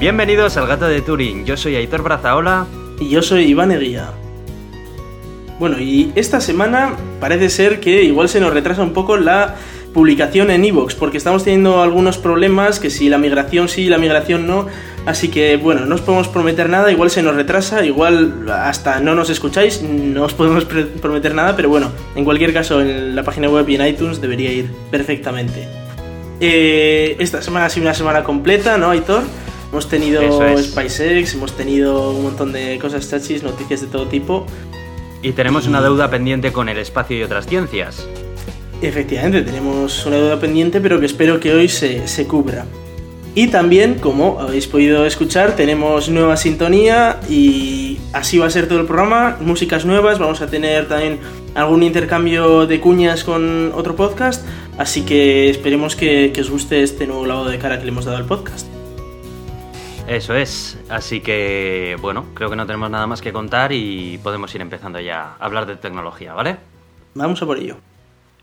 Bienvenidos al Gato de Turing. Yo soy Aitor Brazaola. Y yo soy Iván Eguía. Bueno, y esta semana parece ser que igual se nos retrasa un poco la publicación en iVoox, porque estamos teniendo algunos problemas, que si la migración sí, la migración no, así que bueno, no os podemos prometer nada, igual se nos retrasa, igual hasta no nos escucháis, no os podemos prometer nada, pero bueno, en cualquier caso en la página web y en iTunes debería ir perfectamente. Eh, esta semana ha sido una semana completa, ¿no, Aitor? Hemos tenido SpaceX, hemos tenido un montón de cosas chachis, noticias de todo tipo. Y tenemos una deuda pendiente con el espacio y otras ciencias. Efectivamente, tenemos una deuda pendiente, pero que espero que hoy se, se cubra. Y también, como habéis podido escuchar, tenemos nueva sintonía y así va a ser todo el programa, músicas nuevas, vamos a tener también algún intercambio de cuñas con otro podcast, así que esperemos que, que os guste este nuevo lado de cara que le hemos dado al podcast. Eso es, así que bueno, creo que no tenemos nada más que contar y podemos ir empezando ya a hablar de tecnología, ¿vale? Vamos a por ello.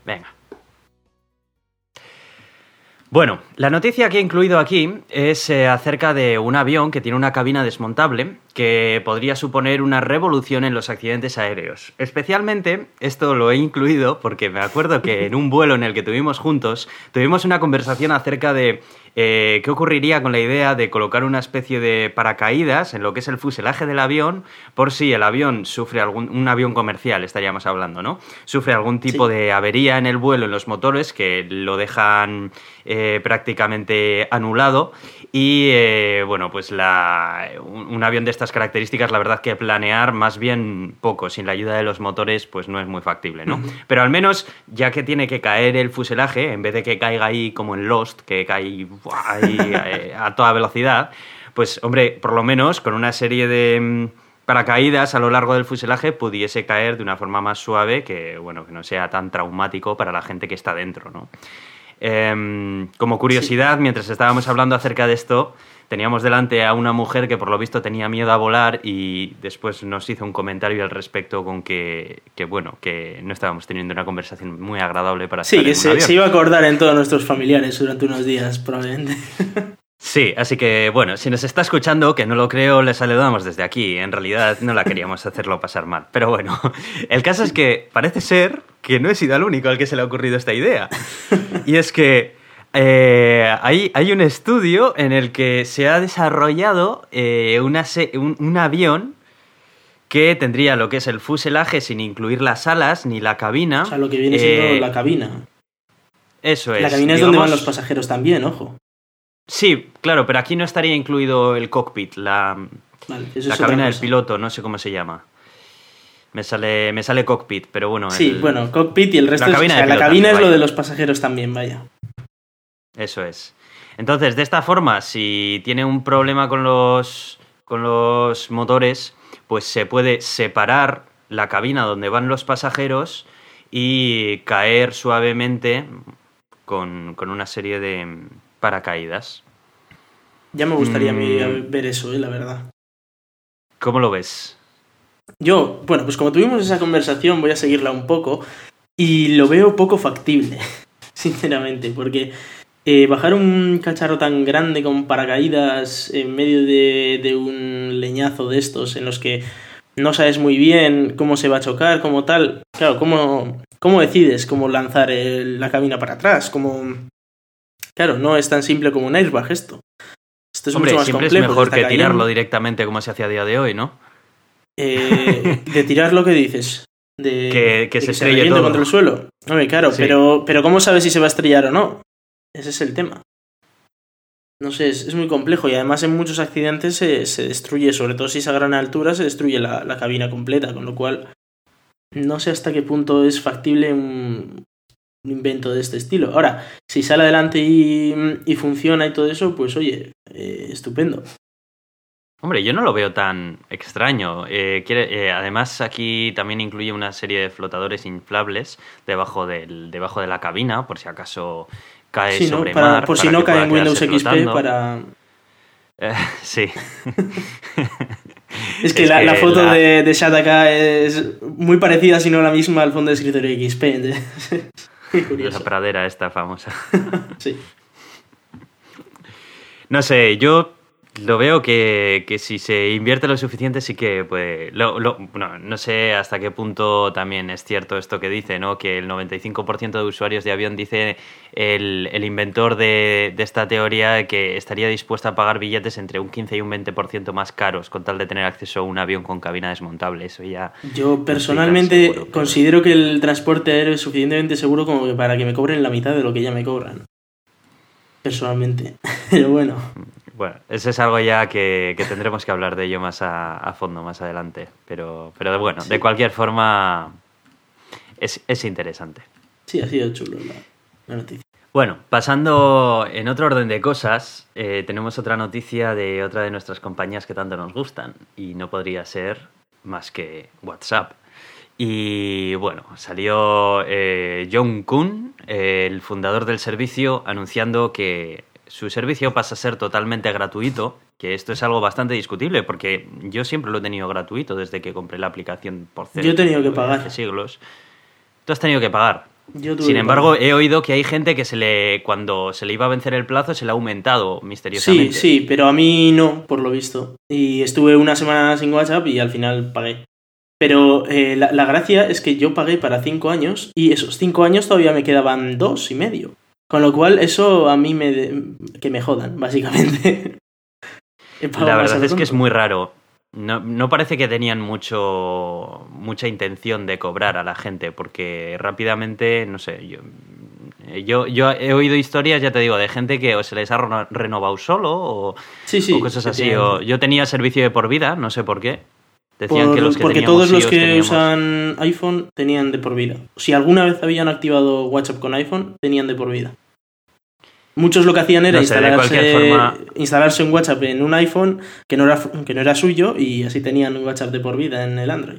Venga. Bueno, la noticia que he incluido aquí es eh, acerca de un avión que tiene una cabina desmontable que podría suponer una revolución en los accidentes aéreos. Especialmente, esto lo he incluido porque me acuerdo que en un vuelo en el que tuvimos juntos, tuvimos una conversación acerca de eh, qué ocurriría con la idea de colocar una especie de paracaídas en lo que es el fuselaje del avión por si el avión sufre algún, un avión comercial, estaríamos hablando, ¿no? Sufre algún tipo de avería en el vuelo, en los motores, que lo dejan eh, prácticamente anulado y eh, bueno, pues la, un, avión de estas características, la verdad que planear más bien poco, sin la ayuda de los motores, pues no es muy factible, ¿no? Pero al menos, ya que tiene que caer el fuselaje, en vez de que caiga ahí como en Lost, que cae ahí, eh, a toda velocidad, pues hombre, por lo menos con una serie de mm, paracaídas a lo largo del fuselaje pudiese caer de una forma más suave que, bueno, que no sea tan traumático para la gente que está dentro, ¿no? Em, como curiosidad, mientras estábamos hablando acerca de esto, teníamos delante a una mujer que por lo visto tenía miedo a volar y después nos hizo un comentario al respecto con que, bueno, que no estábamos teniendo una conversación muy agradable para Sí, que se, se, iba a acordar en todos nuestros familiares durante unos días, probablemente. Sí, así que bueno, si nos está escuchando, que no lo creo, le saludamos desde aquí. En realidad no la queríamos hacerlo pasar mal. Pero bueno, el caso es que parece ser que no he sido el único al que se le ha ocurrido esta idea. Y es que eh, hay, hay, un estudio en el que se ha desarrollado eh, un, avión que tendría lo que es el fuselaje sin incluir las alas ni la cabina. O sea, lo que viene siendo eh, la cabina. Eso es. La cabina es donde van los pasajeros también, ojo. Sí, claro, pero aquí no estaría incluido el cockpit, la, la cabina del piloto, no sé cómo se llama. Me sale, me sale cockpit, pero bueno. Sí, bueno, cockpit y el resto la cabina, es, la cabina es lo de los pasajeros también, vaya. Eso es. Entonces, de esta forma, si tiene un problema con los, con los motores, pues se puede separar la cabina donde van los pasajeros y caer suavemente con, con una serie de, paracaídas. Ya me gustaría a mí mm. ver eso, eh, la verdad. ¿Cómo lo ves? Yo, bueno, pues como tuvimos esa conversación, voy a seguirla un poco y lo veo poco factible, sinceramente, porque eh, bajar un cacharro tan grande con paracaídas en medio de, de, un leñazo de estos en los que no sabes muy bien cómo se va a chocar, como tal, claro, ¿cómo, cómo decides cómo lanzar la cabina para atrás? ¿Cómo, Claro, no es tan simple como un airbag esto. Esto es mucho más siempre complejo. Es mejor que tirarlo directamente como se hace a día de hoy, ¿no? Eh, de tirar lo que dices. De, que, se estrelle todo. contra el suelo. Hombre, claro, pero, pero ¿cómo sabes si se va a estrellar o no? Ese es el tema. No sé, es, muy complejo y además en muchos accidentes se, se, destruye, sobre todo si es a gran altura, se destruye la, la, cabina completa, con lo cual no sé hasta qué punto es factible un, invento de este estilo. Ahora, si sale adelante y, funciona y todo eso, pues oye, eh, estupendo. Hombre, yo no lo veo tan extraño. Eh, eh, además, aquí también incluye una serie de flotadores inflables debajo, del, debajo de la cabina, por si acaso cae sobre mar. Por si no cae en Windows XP para... sí. es que, la, foto de, de Shataka es muy parecida, si no la misma, al fondo de escritorio XP. La pradera esta famosa. sí. No sé, yo lo veo que, que, si se invierte lo suficiente sí que puede... Lo, lo, no, no, sé hasta qué punto también es cierto esto que dice, ¿no? Que el 95% de usuarios de avión dice el, el inventor de, de, esta teoría que estaría dispuesto a pagar billetes entre un 15 y un 20% más caros con tal de tener acceso a un avión con cabina desmontable. Eso ya... Yo personalmente considero que el transporte aéreo es suficientemente seguro como que para que me cobren la mitad de lo que ya me cobran. Personalmente. Pero bueno. Bueno, eso es algo ya que, que tendremos que hablar de ello más a, a fondo, más adelante. Pero, pero bueno, sí. de cualquier forma, es, es, interesante. Sí, ha sido chulo la, la, noticia. Bueno, pasando en otro orden de cosas, eh, tenemos otra noticia de otra de nuestras compañías que tanto nos gustan. Y no podría ser más que WhatsApp. Y bueno, salió eh, John Kuhn, eh, el fundador del servicio, anunciando que su servicio pasa a ser totalmente gratuito, que esto es algo bastante discutible, porque yo siempre lo he tenido gratuito desde que compré la aplicación por cero. Yo he tenido que pagar. Hace siglos. Tú has tenido que pagar. Sin embargo, he oído que hay gente que se le, cuando se le iba a vencer el plazo, se le ha aumentado misteriosamente. Sí, sí, pero a mí no, por lo visto. Y estuve una semana sin WhatsApp y al final pagué. Pero eh, la, la, gracia es que yo pagué para cinco años y esos cinco años todavía me quedaban dos y medio. Con lo cual, eso a mí me. De... que me jodan, básicamente. la verdad es que es muy raro. No, no, parece que tenían mucho mucha intención de cobrar a la gente, porque rápidamente, no sé, yo, yo, yo he oído historias, ya te digo, de gente que o se les ha renovado solo o, sí, sí, o cosas así. O, yo tenía servicio de por vida, no sé por qué. Decían por, que los que porque todos los que teníamos... usan iPhone tenían de por vida. Si alguna vez habían activado WhatsApp con iPhone, tenían de por vida. Muchos lo que hacían era no sé, instalarse, forma... instalarse un WhatsApp en un iPhone que no, era, que no era suyo y así tenían un WhatsApp de por vida en el Android.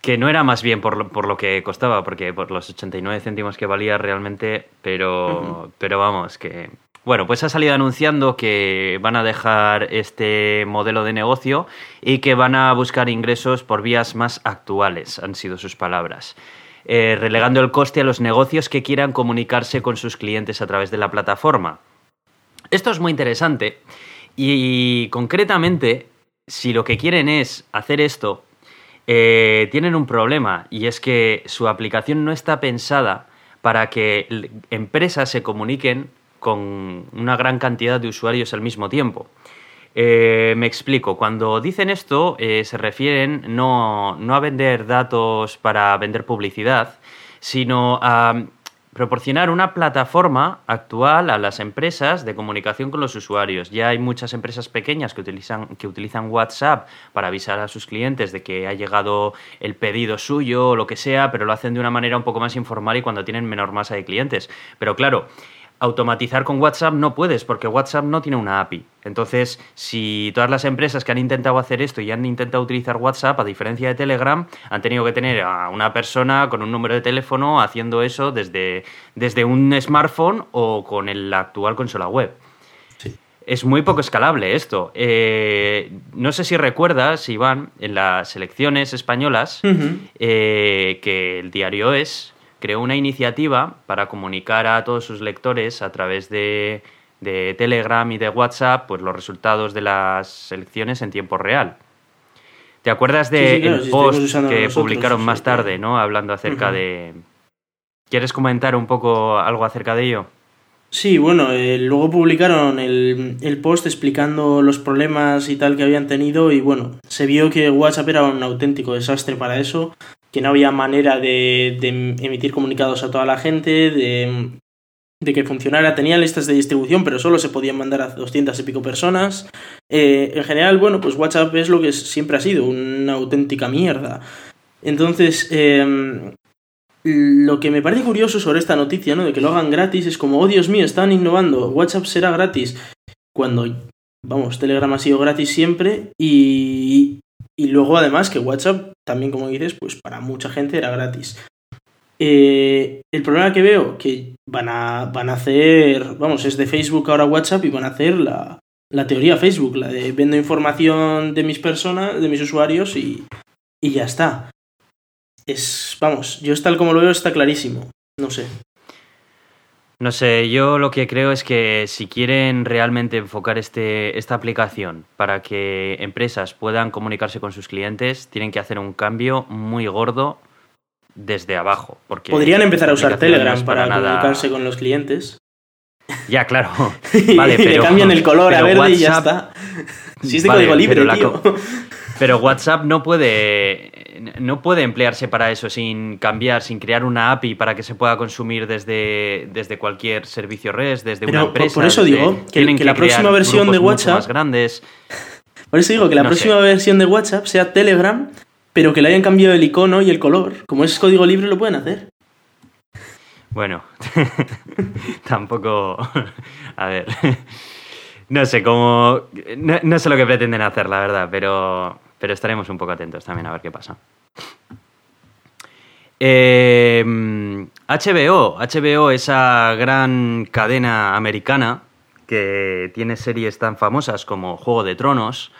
Que no era más bien por lo, por lo que costaba, porque por los 89 céntimos que valía realmente, pero, uh -huh. pero vamos, que, bueno, pues ha salido anunciando que van a dejar este modelo de negocio y que van a buscar ingresos por vías más actuales, han sido sus palabras. Eh, relegando el coste a los negocios que quieran comunicarse con sus clientes a través de la plataforma. Esto es muy interesante y, concretamente, si lo que quieren es hacer esto, eh, tienen un problema y es que su aplicación no está pensada para que empresas se comuniquen con una gran cantidad de usuarios al mismo tiempo. Eh, me explico, cuando dicen esto eh, se refieren no, no, a vender datos para vender publicidad, sino a proporcionar una plataforma actual a las empresas de comunicación con los usuarios. Ya hay muchas empresas pequeñas que utilizan, que utilizan WhatsApp para avisar a sus clientes de que ha llegado el pedido suyo o lo que sea, pero lo hacen de una manera un poco más informal y cuando tienen menor masa de clientes. Pero claro, automatizar con WhatsApp no puedes porque WhatsApp no tiene una API. Entonces, si todas las empresas que han intentado hacer esto y han intentado utilizar WhatsApp, a diferencia de Telegram, han tenido que tener a una persona con un número de teléfono haciendo eso desde, desde un smartphone o con el actual consola web. Sí. Es muy poco escalable esto. Eh, no sé si recuerdas, Iván, en las elecciones españolas, uh -huh. eh, que el diario es creó una iniciativa para comunicar a todos sus lectores a través de, de, Telegram y de WhatsApp pues, los resultados de las elecciones en tiempo real. ¿Te acuerdas del de sí, sí, claro, el si post que nosotros, publicaron más tarde. ¿no? Hablando acerca Uh -huh. de. ¿Quieres comentar un poco algo acerca de ello? Sí, bueno, eh, luego publicaron el, el, post explicando los problemas y tal que habían tenido y bueno, se vio que WhatsApp era un auténtico desastre para eso, que no había manera de, emitir comunicados a toda la gente, de, que funcionara. Tenía listas de distribución, pero solo se podían mandar a 200 y pico personas. Eh, en general, bueno, pues WhatsApp es lo que siempre ha sido, una auténtica mierda. Entonces, eh, lo que me parece curioso sobre esta noticia, ¿no? De que lo hagan gratis, es como, oh Dios mío, están innovando, WhatsApp será gratis. Cuando, vamos, Telegram ha sido gratis siempre y, y luego además que WhatsApp, también como dices, pues para mucha gente era gratis. Eh, el problema que veo, que van a, van a hacer, vamos, es de Facebook ahora WhatsApp y van a hacer la, la teoría Facebook, la de vendo información de mis personas, de mis usuarios y, y ya está. Es, vamos, yo tal como lo veo está clarísimo. No sé. No sé, yo lo que creo es que si quieren realmente enfocar este, esta aplicación para que empresas puedan comunicarse con sus clientes, tienen que hacer un cambio muy gordo desde abajo. Porque Podrían empezar a usar no Telegram para, nada- comunicarse con los clientes. Ya, claro. y Vale, le pero- cambian el color a verde y ya está. Si es de Vale, código libre, pero tío. Pero WhatsApp no puede, no puede emplearse para eso sin cambiar, sin crear una API para que se pueda consumir desde, desde cualquier servicio REST, desde Pero una empresa. por eso digo que- tienen que la próxima versión de WhatsApp- más grandes. Por eso digo que la No próxima sé. versión de WhatsApp sea Telegram, pero que le hayan cambiado el icono y el color. Como es código libre, lo pueden hacer. Bueno, tampoco. A ver. No sé cómo. No, no sé lo que pretenden hacer, la verdad, pero, pero estaremos un poco atentos también a ver qué pasa. Eh, HBO, HBO, esa gran cadena americana que tiene series tan famosas como Juego de Tronos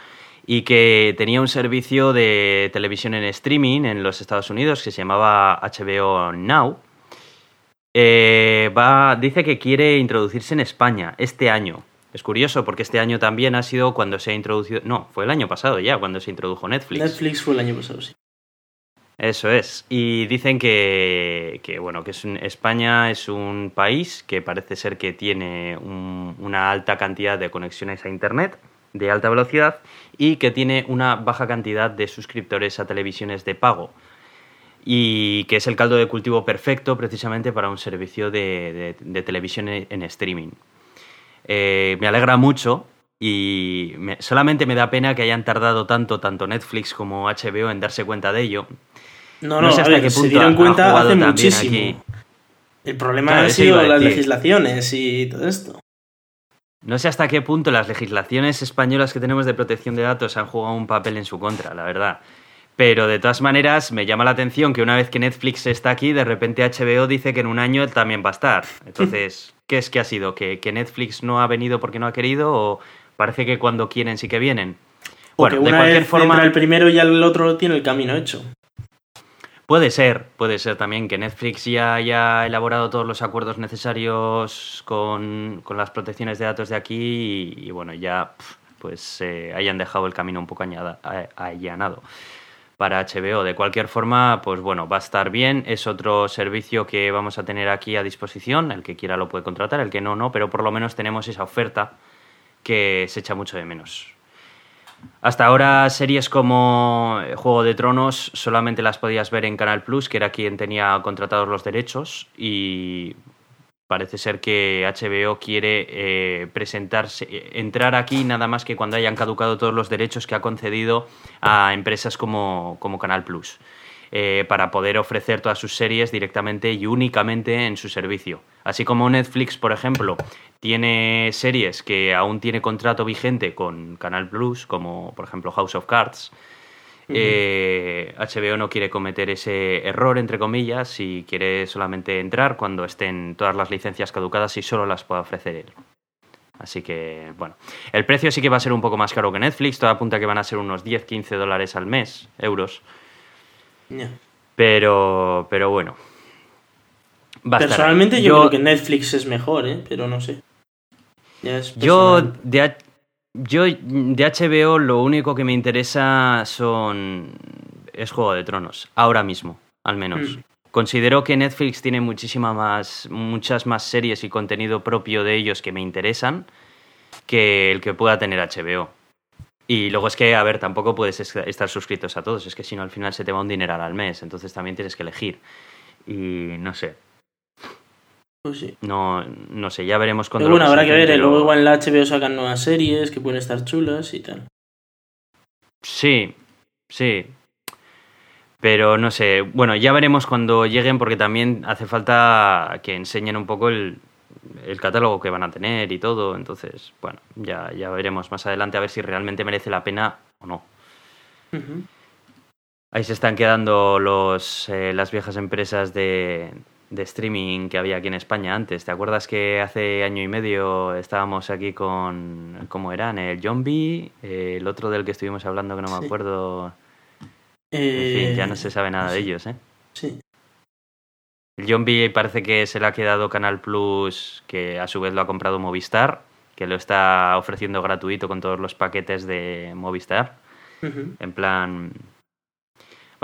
y que tenía un servicio de televisión en streaming en los Estados Unidos que se llamaba HBO Now. Eh, va, dice que quiere introducirse en España este año. Es curioso porque este año también ha sido cuando se ha introducido. No, fue el año pasado ya, cuando se introdujo Netflix. Netflix fue el año pasado, sí. Eso es. Y dicen que, que, bueno, que es un- España es un país que parece ser que tiene un- una alta cantidad de conexiones a Internet de alta velocidad y que tiene una baja cantidad de suscriptores a televisiones de pago. Y que es el caldo de cultivo perfecto precisamente para un servicio de, de- de televisión en, en streaming. Eh, me alegra mucho y me- solamente me da pena que hayan tardado tanto, tanto Netflix como HBO en darse cuenta de ello. No, No no, sé hasta ver, qué se punto dieron ha- ha cuenta hace muchísimo. aquí. El problema Claro, ha eso sido las legislaciones y todo esto. No sé hasta qué punto las legislaciones españolas que tenemos de protección de datos han jugado un papel en su contra, la verdad. Pero de todas maneras, me llama la atención que una vez que Netflix está aquí, de repente HBO dice que en un año él también va a estar. Entonces, ¿qué es que ha sido? ¿Que, que Netflix no ha venido porque no ha querido? ¿O parece que cuando quieren sí que vienen? O que de cualquier vez forma. entra el primero y el otro tiene el camino hecho. Puede ser, puede ser también que Netflix ya haya elaborado todos los acuerdos necesarios con, con las protecciones de datos de aquí y, y bueno, ya pues eh, hayan dejado el camino un poco añada- a- allanado para HBO. De cualquier forma, pues bueno, va a estar bien. Es otro servicio que vamos a tener aquí a disposición. El que quiera lo puede contratar, el que no, no, pero por lo menos tenemos esa oferta que se echa mucho de menos. Hasta ahora series como eh, Juego de Tronos solamente las podías ver en Canal Plus, que era quien tenía contratados los derechos, y parece ser que HBO quiere eh, presentarse, eh, entrar aquí nada más que cuando hayan caducado todos los derechos que ha concedido a empresas como, como Canal Plus, eh, para poder ofrecer todas sus series directamente y únicamente en su servicio. Así como Netflix, por ejemplo, tiene series que aún tiene contrato vigente con Canal Plus, como por ejemplo House of Cards. Eh, HBO no quiere cometer ese error, entre comillas, y quiere solamente entrar cuando estén todas las licencias caducadas y solo las pueda ofrecer él. Así que, bueno, el precio sí que va a ser un poco más caro que Netflix, todo apunta que van a ser unos 10-15 dólares al mes, euros, pero, pero bueno. Va a estar ahí. Personalmente yo, creo que Netflix es mejor, ¿eh? Pero no sé. Ya es Yo de, yo de HBO lo único que me interesa son es Juego de Tronos, ahora mismo, al menos. Mm. Considero que Netflix tiene muchísima más, muchas más series y contenido propio de ellos que me interesan que el que pueda tener HBO. Y luego es que, a ver, tampoco puedes es- estar suscritos a todos, es que si no al final se te va un dineral al mes, entonces también tienes que elegir. Y no sé, Pues sí. no, no sé, ya veremos cuando Pero bueno, habrá que ver. ¿eh? pero- Luego igual en la HBO sacan nuevas series que pueden estar chulas y tal. Sí, sí. Pero no sé, bueno, ya veremos cuando lleguen porque también hace falta que enseñen un poco el, el catálogo que van a tener y todo. Entonces, bueno, ya, ya veremos más adelante a ver si realmente merece la pena o no. Ahí se están quedando los, eh, las viejas empresas de, de streaming que había aquí en España antes. ¿Te acuerdas que hace año y medio estábamos aquí con, ¿cómo eran? El Zombie, el otro del que estuvimos hablando que no me Sí. acuerdo. En Eh, fin, ya no se sabe nada de ellos, ¿eh? Sí. El Zombie parece que se le ha quedado Canal Plus, que a su vez lo ha comprado Movistar, que lo está ofreciendo gratuito con todos los paquetes de Movistar. En plan,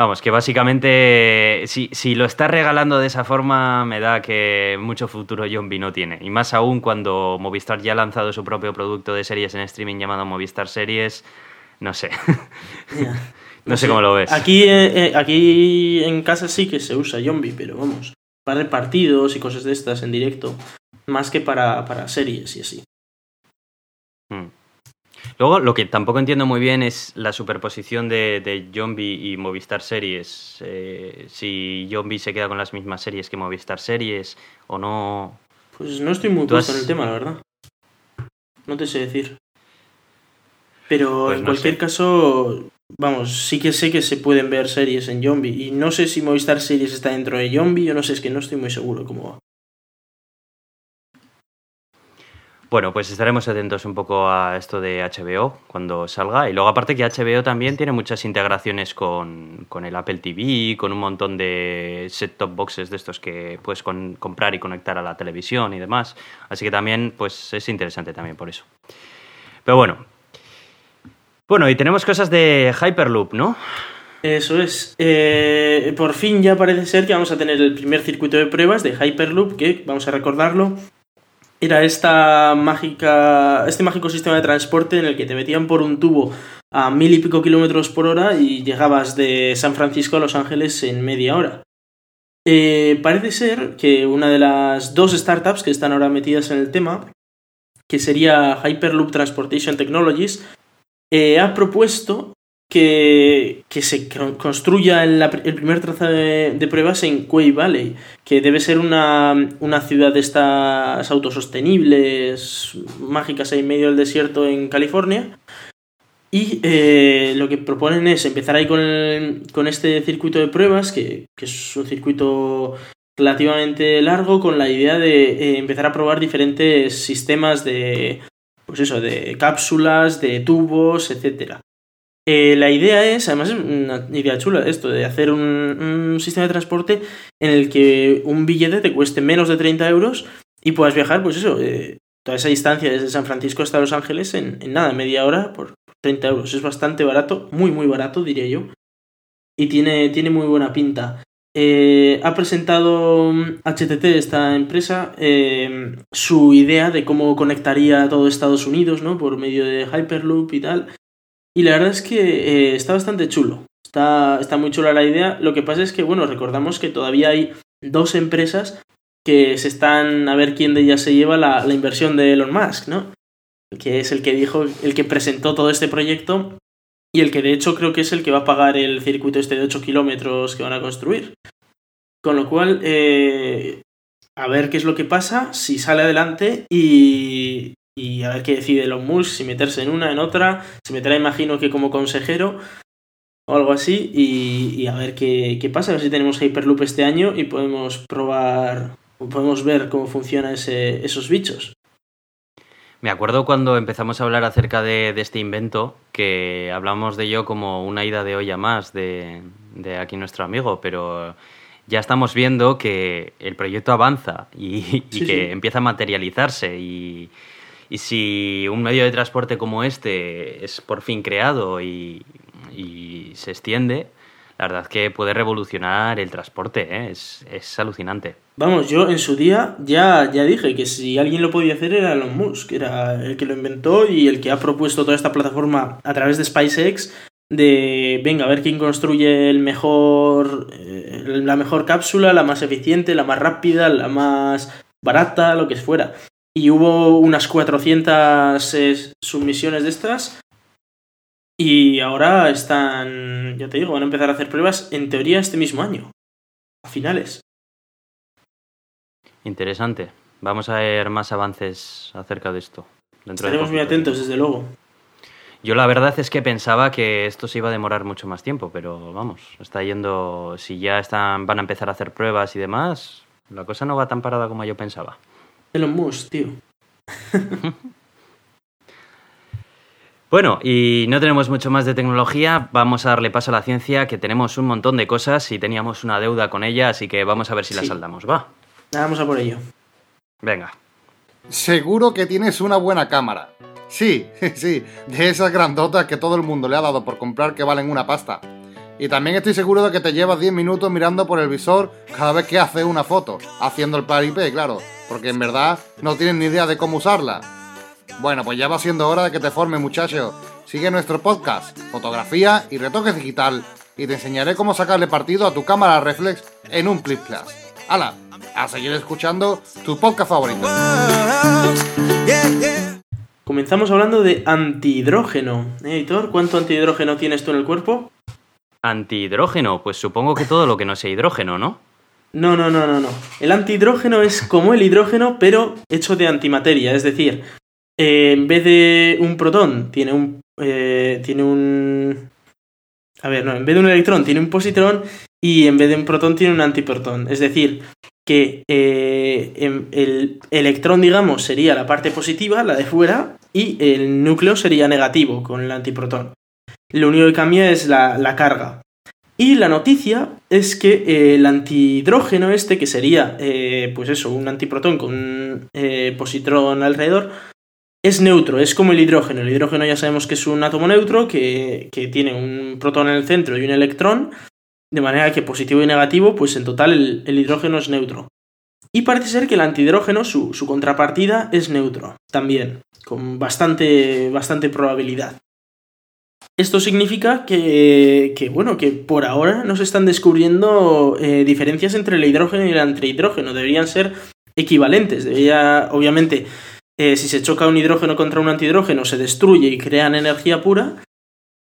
Vamos, que básicamente, si, si, lo está regalando de esa forma, me da que mucho futuro Zombie no tiene. Y más aún cuando Movistar ya ha lanzado su propio producto de series en streaming llamado Movistar Series, no sé. no, sé, cómo lo ves. Aquí, eh, eh, aquí en casa sí que se usa Zombie, pero vamos, para partidos y cosas de estas en directo, más que para, para series y así. Hmm. Luego, lo que tampoco entiendo muy bien es la superposición de, de Zombie y Movistar Series. Eh, si Zombie se queda con las mismas series que Movistar Series o no. Pues no estoy muy puesto en el tema, la verdad. No te sé decir. Pero pues en cualquier caso, vamos, sí que sé que se pueden ver series en Zombie. Y no sé si Movistar Series está dentro de Zombie, yo no sé, es que no estoy muy seguro cómo va. Bueno, pues estaremos atentos un poco a esto de HBO cuando salga. Y luego aparte que HBO también tiene muchas integraciones con, el Apple TV, con un montón de set-top boxes de estos que puedes comprar y conectar a la televisión y demás. Así que también, pues es interesante también por eso. Pero bueno. Bueno, y tenemos cosas de Hyperloop, ¿no? Eso es. Eh, por fin ya parece ser que vamos a tener el primer circuito de pruebas de Hyperloop, que vamos a recordarlo era esta mágica, este mágico sistema de transporte en el que te metían por un tubo a mil y pico kilómetros por hora y llegabas de San Francisco a Los Ángeles en media hora. Eh, parece ser que una de las dos startups que están ahora metidas en el tema, que sería Hyperloop Transportation Technologies, eh, ha propuesto que, se construya el, primer trazado de, pruebas en Quay Valley, que debe ser una, ciudad de estas autosostenibles, mágicas ahí en medio del desierto en California. Y eh, lo que proponen es empezar ahí con, con este circuito de pruebas, que, es un circuito relativamente largo, con la idea de eh, empezar a probar diferentes sistemas de, pues eso, de cápsulas, de tubos, etcétera. Eh, la idea es, además es una idea chula esto, de hacer un, sistema de transporte en el que un billete te cueste menos de 30 euros y puedas viajar, pues eso, eh, toda esa distancia desde San Francisco hasta Los Ángeles en, nada, media hora por 30 euros. Es bastante barato, muy muy barato diría yo. Y tiene, tiene muy buena pinta. Eh, ha presentado HTT, esta empresa, su idea de cómo conectaría todo Estados Unidos, ¿no? Por medio de Hyperloop y tal. Y la verdad es que eh, está bastante chulo. Está, está muy chula la idea. Lo que pasa es que, bueno, recordamos que todavía hay dos empresas que se están a ver quién de ellas se lleva la, inversión de Elon Musk, ¿no? Que es el que dijo, el que presentó todo este proyecto y el que de hecho creo que es el que va a pagar el circuito este de 8 kilómetros que van a construir. Con lo cual, eh, a ver qué es lo que pasa, si sale adelante y, y a ver qué decide Elon Musk, si meterse en una, en otra, se meterá imagino que como consejero o algo así y, a ver qué, qué, pasa, a ver si tenemos Hyperloop este año y podemos probar, podemos ver cómo funcionan ese, esos bichos. Me acuerdo cuando empezamos a hablar acerca de, este invento, que hablamos de ello como una ida de olla más de, de aquí nuestro amigo, pero ya estamos viendo que el proyecto avanza y, que empieza a materializarse y, y si un medio de transporte como este es por fin creado y, se extiende, la verdad que puede revolucionar el transporte, ¿eh? es, alucinante. Vamos, yo en su día ya, ya dije que si alguien lo podía hacer era Elon Musk, era el que lo inventó y el que ha propuesto toda esta plataforma a través de SpaceX de, venga, a ver quién construye el mejor, eh, la mejor cápsula, la más eficiente, la más rápida, la más barata, lo que fuera y hubo unas 400 eh, submisiones de estas y ahora están, ya te digo, van a empezar a hacer pruebas en teoría este mismo año, a finales. Interesante. Vamos a ver más avances acerca de esto. Estaremos muy atentos, desde luego. Yo la verdad es que pensaba que esto se iba a demorar mucho más tiempo, pero vamos, está yendo, si ya están, van a empezar a hacer pruebas y demás, la cosa no va tan parada como yo pensaba. Elon Musk, tío. Bueno, y no tenemos mucho más de tecnología, vamos a darle paso a la ciencia, que tenemos un montón de cosas y teníamos una deuda con ella, así que vamos a ver si la saldamos, ¿va? Vamos a por ello. Venga. Seguro que tienes una buena cámara. Sí, sí, de esas grandotas que todo el mundo le ha dado por comprar que valen una pasta. Y también estoy seguro de que te llevas 10 minutos mirando por el visor cada vez que haces una foto, haciendo el paripé, claro, porque en verdad no tienes ni idea de cómo usarla. Bueno, pues ya va siendo hora de que te formes, muchacho. Sigue nuestro podcast, fotografía y retoques digital, y te enseñaré cómo sacarle partido a tu cámara reflex en un Clip Class. ¡Hala! A seguir escuchando tu podcast favorito. Comenzamos hablando de antihidrógeno. ¿Eh, Editor, ¿cuánto antihidrógeno tienes tú en el cuerpo? Antihidrógeno, pues supongo que todo lo que no sea hidrógeno, ¿no? No, no, no, no, no. El antihidrógeno es como el hidrógeno, pero hecho de antimateria. Es decir, eh, en vez de un protón, tiene un. eh, tiene un. A ver, no, en vez de un electrón, tiene un positrón. Y en vez de un protón, tiene un antiprotón. Es decir, que eh, el electrón, digamos, sería la parte positiva, la de fuera, y el núcleo sería negativo con el antiprotón. Lo único que cambia es la, la carga. Y la noticia es que eh, el antihidrógeno este, que sería, eh, pues eso, un antiprotón con un eh, positrón alrededor, es neutro, es como el hidrógeno. El hidrógeno ya sabemos que es un átomo neutro que, que tiene un protón en el centro y un electrón, de manera que positivo y negativo, pues en total el, el hidrógeno es neutro. Y parece ser que el antihidrógeno, su, su contrapartida, es neutro, también, con bastante, bastante probabilidad. Esto significa que, que, bueno, que por ahora no se están descubriendo eh, diferencias entre el hidrógeno y el antihidrógeno. Deberían ser equivalentes. Debería, obviamente, eh, si se choca un hidrógeno contra un antihidrógeno, se destruye y crean energía pura.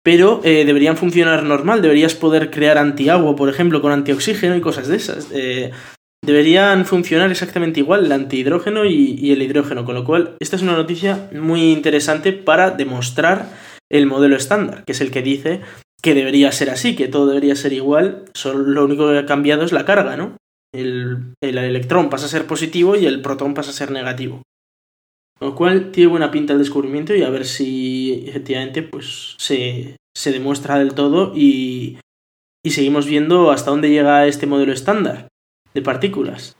Pero eh, deberían funcionar normal. Deberías poder crear antiagua, por ejemplo, con antioxígeno y cosas de esas. Deberían funcionar exactamente igual el antihidrógeno y el hidrógeno. Con lo cual, esta es una noticia muy interesante para demostrar el modelo estándar, que es el que dice que debería ser así, que todo debería ser igual, solo lo único que ha cambiado es la carga, ¿no? El, el electrón pasa a ser positivo y el protón pasa a ser negativo. Lo cual tiene buena pinta el descubrimiento y a ver si efectivamente pues se, se demuestra del todo y, y seguimos viendo hasta dónde llega este modelo estándar de partículas.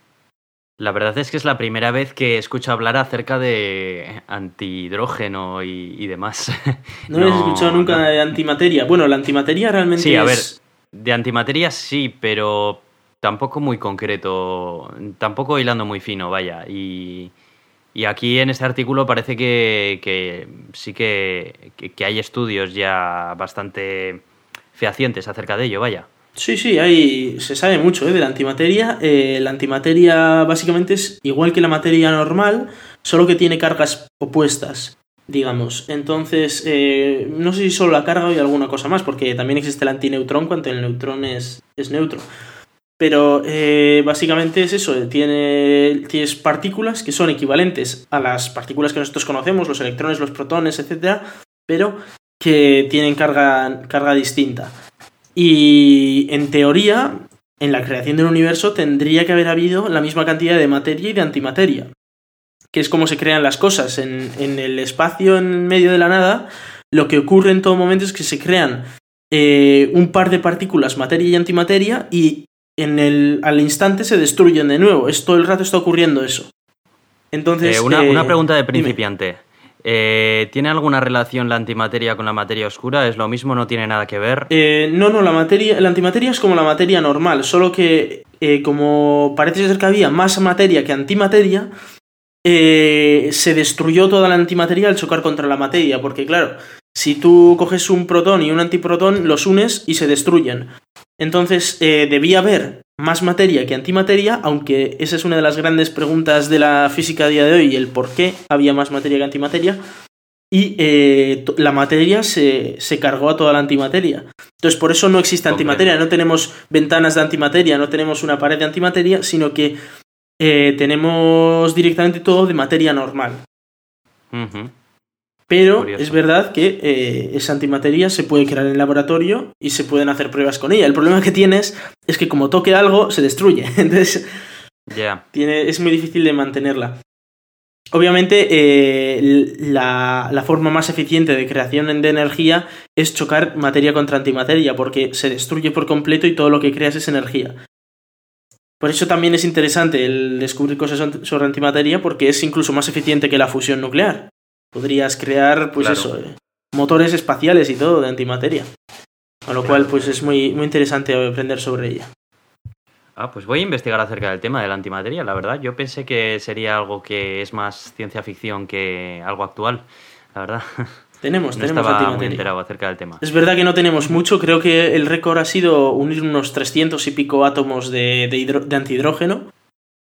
La verdad es que es la primera vez que escucho hablar acerca de antihidrógeno y, y demás. ¿No, habéis escuchado nunca no. de antimateria? Bueno, la antimateria realmente Sí, a ver, de antimateria sí, pero tampoco muy concreto, tampoco hilando muy fino, vaya. Y, y aquí en este artículo parece que, que sí que, que, que hay estudios ya bastante fehacientes acerca de ello, vaya. Sí, sí, hay, se sabe mucho ¿eh? de la antimateria. Eh, la antimateria básicamente es igual que la materia normal, solo que tiene cargas opuestas, digamos. Entonces, eh, no sé si solo la carga o alguna cosa más, porque también existe el antineutrón cuando el neutrón es, es neutro. Pero eh, básicamente es eso, tiene, tienes partículas que son equivalentes a las partículas que nosotros conocemos, los electrones, los protones, etc., pero que tienen carga, carga distinta. Y en teoría, en la creación del universo tendría que haber habido la misma cantidad de materia y de antimateria, que es como se crean las cosas. En, en el espacio en medio de la nada, lo que ocurre en todo momento es que se crean eh, un par de partículas, materia y antimateria, y en el, al instante se destruyen de nuevo. Es, todo el rato está ocurriendo eso. Entonces, Eh, una, eh, una pregunta de dime. Eh, ¿Tiene alguna relación la antimateria con la materia oscura? ¿Es lo mismo? ¿No tiene nada que ver? Eh, no, no, la materia, la antimateria es como la materia normal, solo que eh, como parece ser que había más materia que antimateria, eh, se destruyó toda la antimateria al chocar contra la materia, porque claro, si tú coges un protón y un antiprotón, los unes y se destruyen. Entonces, eh, debía haber más materia que antimateria, aunque esa es una de las grandes preguntas de la física a día de hoy, el por qué había más materia que antimateria. Y eh, la materia se, se cargó a toda la antimateria. Entonces, por eso no existe antimateria. No tenemos ventanas de antimateria, no tenemos una pared de antimateria, sino que eh, tenemos directamente todo de materia normal. Pero Curioso. es verdad que eh, esa antimateria se puede crear en el laboratorio y se pueden hacer pruebas con ella. El problema que tienes es que como toque algo, se destruye. Entonces tiene, es muy difícil de mantenerla. Obviamente, eh, la, la, forma más eficiente de creación de energía es chocar materia contra antimateria, porque se destruye por completo y todo lo que creas es energía. Por eso también es interesante el descubrir cosas sobre antimateria, porque es incluso más eficiente que la fusión nuclear. Podrías crear, pues eso, eh, motores espaciales y todo de antimateria. Con lo cual, pues es muy, muy interesante aprender sobre ella. Ah, pues voy a investigar acerca del tema de la antimateria, la verdad. Yo pensé que sería algo que es más ciencia ficción que algo actual, la verdad. Tenemos, no tenemos estaba muy enterado acerca del tema. Es verdad que no tenemos mucho, creo que el récord ha sido unir unos 300 y pico átomos de, de, antihidrógeno,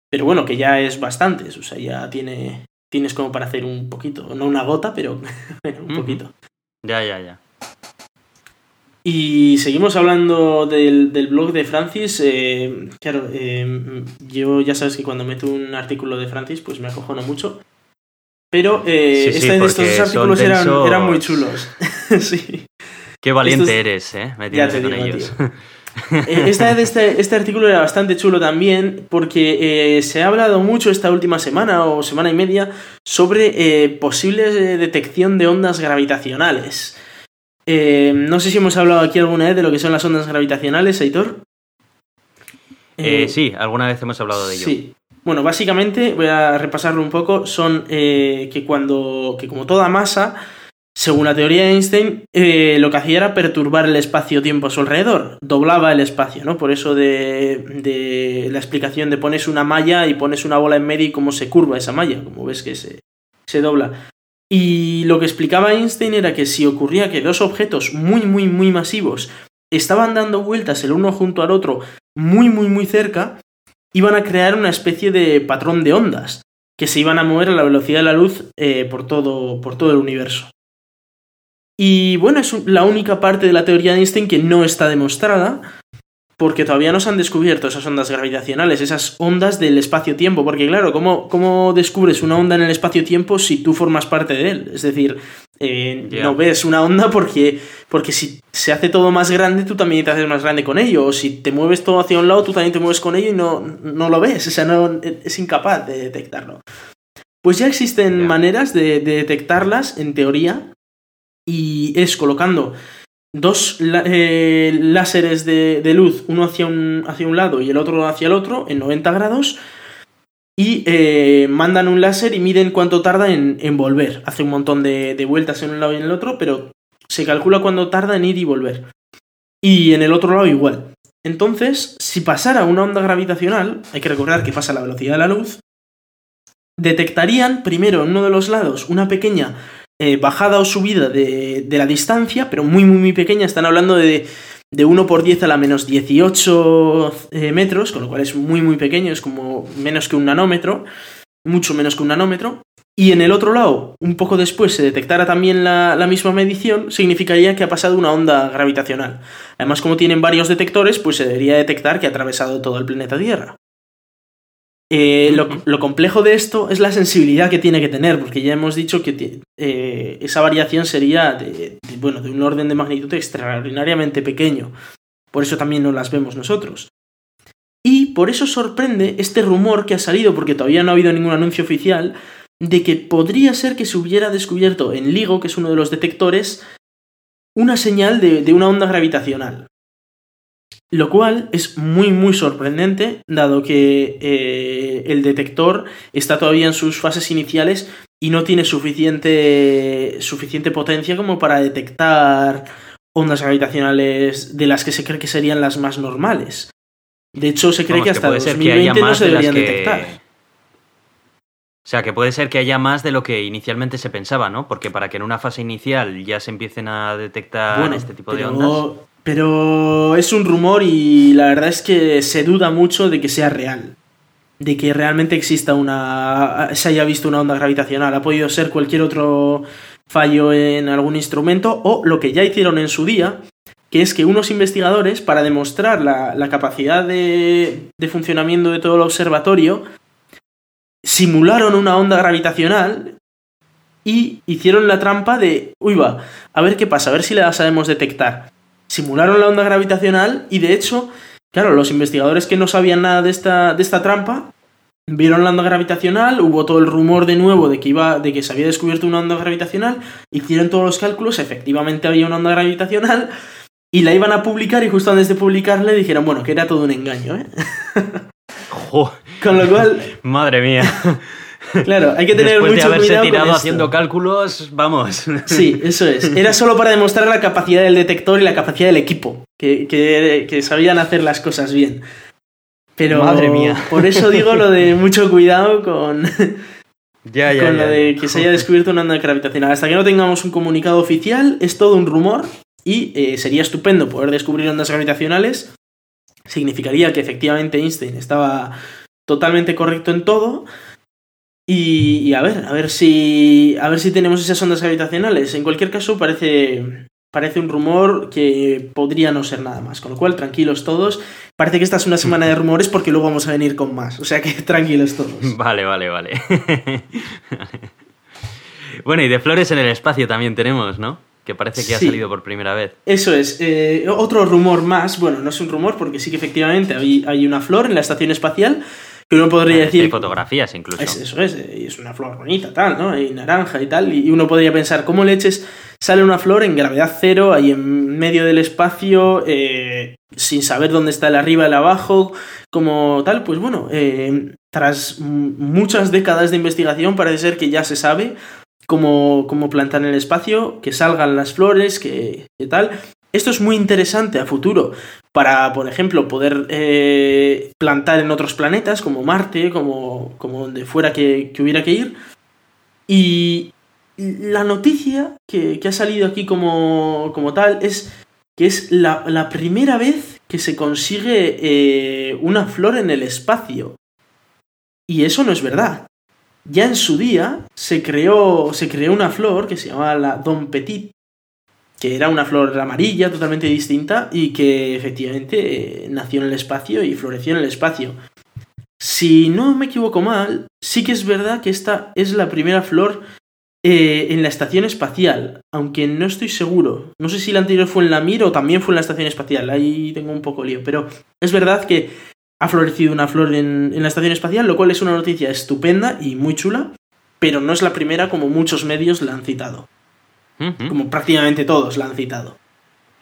pero bueno, que ya es bastante, o sea, ya tiene, tienes como para hacer un poquito, no una gota, pero un poquito. Ya, ya, ya. Y seguimos hablando del, blog de Francis. Eh, claro, eh, yo ya sabes que cuando meto un artículo de Francis, pues me acojono mucho. Pero eh, este, estos dos artículos eran, muy chulos. sí. Qué valiente eres, ¿eh? Ya te digo, ellos. Esta este, este, artículo era bastante chulo también porque se ha hablado mucho esta última semana o semana y media sobre posibles detección de ondas gravitacionales. Eh, no sé si hemos hablado aquí alguna vez de lo que son las ondas gravitacionales, Aitor. Eh, eh, sí, alguna vez hemos hablado de ello. Sí. Bueno, básicamente, voy a repasarlo un poco, son que cuando, que como toda masa, según la teoría de Einstein, lo que hacía era perturbar el espacio-tiempo a su alrededor, doblaba el espacio, ¿no? Por eso de, la explicación de pones una malla y pones una bola en medio y cómo se curva esa malla, como ves que se, se dobla. Y lo que explicaba Einstein era que si ocurría que dos objetos muy, muy, muy masivos estaban dando vueltas el uno junto al otro muy, muy, muy cerca, iban a crear una especie de patrón de ondas que se iban a mover a la velocidad de la luz eh, por, todo, por todo el universo. Y bueno, es la única parte de la teoría de Einstein que no está demostrada, porque todavía no se han descubierto esas ondas gravitacionales, esas ondas del espacio-tiempo, porque claro, ¿cómo, ¿cómo, descubres una onda en el espacio-tiempo si tú formas parte de él? Es decir, eh, no ves una onda porque, porque si se hace todo más grande, tú también te haces más grande con ello, o si te mueves todo hacia un lado, tú también te mueves con ello y no, no lo ves, o sea, no, es incapaz de detectarlo. Pues ya existen maneras de detectarlas, en teoría, y es colocando dos eh, láseres de, luz, uno hacia un, hacia un lado y el otro hacia el otro, en 90 grados, y eh, mandan un láser y miden cuánto tarda en, volver. Hace un montón de, de, vueltas en un lado y en el otro, pero se calcula cuánto tarda en ir y volver. Y en el otro lado igual. Entonces, si pasara una onda gravitacional, hay que recordar que pasa a la velocidad de la luz, detectarían primero en uno de los lados una pequeña eh, bajada o subida de, la distancia, pero muy, muy, muy pequeña. Están hablando de, de 1 por 10 a la menos 18 eh, metros, con lo cual es muy, muy pequeño, es como menos que un nanómetro, mucho menos que un nanómetro. Y en el otro lado, un poco después, se detectara también la, la, misma medición, significaría que ha pasado una onda gravitacional. Además, como tienen varios detectores, pues se debería detectar que ha atravesado todo el planeta Tierra. Eh, lo, complejo de esto es la sensibilidad que tiene que tener, porque ya hemos dicho que eh, esa variación sería de, bueno, de un orden de magnitud extraordinariamente pequeño. Por eso también no las vemos nosotros. Y por eso sorprende este rumor que ha salido, porque todavía no ha habido ningún anuncio oficial, de que podría ser que se hubiera descubierto en LIGO, que es uno de los detectores, una señal de una onda gravitacional. Lo cual es muy muy sorprendente, dado que eh, el detector está todavía en sus fases iniciales y no tiene suficiente, suficiente potencia como para detectar ondas gravitacionales de las que se cree que serían las más normales. De hecho, se cree que hasta 2020 no se deberían detectar. O sea, que puede ser que haya más de lo que inicialmente se pensaba, ¿no? Porque para que en una fase inicial ya se empiecen a detectar este tipo de ondas. Pero es un rumor y la verdad es que se duda mucho de que sea real. De que realmente exista una. se haya visto una onda gravitacional. Ha podido ser cualquier otro fallo en algún instrumento o lo que ya hicieron en su día, que es que unos investigadores, para demostrar la, capacidad de, de funcionamiento de todo el observatorio, simularon una onda gravitacional y hicieron la trampa de, uy va, a ver qué pasa, a ver si la sabemos detectar. Simularon la onda gravitacional y de hecho, claro, los investigadores que no sabían nada de esta, de esta trampa vieron la onda gravitacional, hubo todo el rumor de nuevo de que iba, de que se había descubierto una onda gravitacional, hicieron todos los cálculos, efectivamente había una onda gravitacional, y la iban a publicar, y justo antes de publicarle dijeron, bueno, que era todo un engaño, ¿eh? Con lo cual. Madre mía. Claro, hay que tener Después mucho de haberse cuidado con tirado esto. haciendo cálculos, vamos. Sí, eso es. Era solo para demostrar la capacidad del detector y la capacidad del equipo, que, que- que sabían hacer las cosas bien. Pero Madre mía. por eso digo lo de mucho cuidado con, ya, ya, con ya. lo de que se haya descubierto una onda gravitacional. Hasta que no tengamos un comunicado oficial, es todo un rumor y eh, sería estupendo poder descubrir ondas gravitacionales. Significaría que efectivamente Einstein estaba totalmente correcto en todo. Y, y a ver, a ver si. A ver si tenemos esas ondas gravitacionales. En cualquier caso, parece. Parece un rumor que podría no ser nada más. Con lo cual, tranquilos todos. Parece que esta es una semana de rumores porque luego vamos a venir con más. O sea que tranquilos todos. Vale, vale, vale. bueno, y de flores en el espacio también tenemos, ¿no? Que parece que ha salido por primera vez. Eso es. eh, otro rumor más. Bueno, no es un rumor porque sí que efectivamente hay, hay una flor en la estación espacial. Que uno podría Hay decir. fotografías incluso. Es, eso es, eh, y es una flor bonita, tal, ¿no? Y naranja y tal. Y uno podría pensar, ¿cómo leches sale una flor en gravedad cero, ahí en medio del espacio, eh, sin saber dónde está el arriba, el abajo, como tal? Pues bueno, eh, tras muchas décadas de investigación parece ser que ya se sabe cómo, cómo plantar en el espacio, que salgan las flores, que, que tal. Esto es muy interesante a futuro para, por ejemplo, poder eh, plantar en otros planetas como Marte, como, como donde fuera que, que hubiera que ir. Y la noticia que, que ha salido aquí como, como tal es que es la, la primera vez que se consigue eh, una flor en el espacio. Y eso no es verdad. Ya en su día se creó, se creó una flor que se llamaba la Don Petit, que era una flor amarilla totalmente distinta y que efectivamente eh, nació en el espacio y floreció en el espacio. Si no me equivoco mal, sí que es verdad que esta es la primera flor eh, en la estación espacial, aunque no estoy seguro. No sé si la anterior fue en la Mir o también fue en la estación espacial, ahí tengo un poco lío, pero es verdad que ha florecido una flor en, en la estación espacial, lo cual es una noticia estupenda y muy chula, pero no es la primera como muchos medios la han citado, Como prácticamente todos la han citado.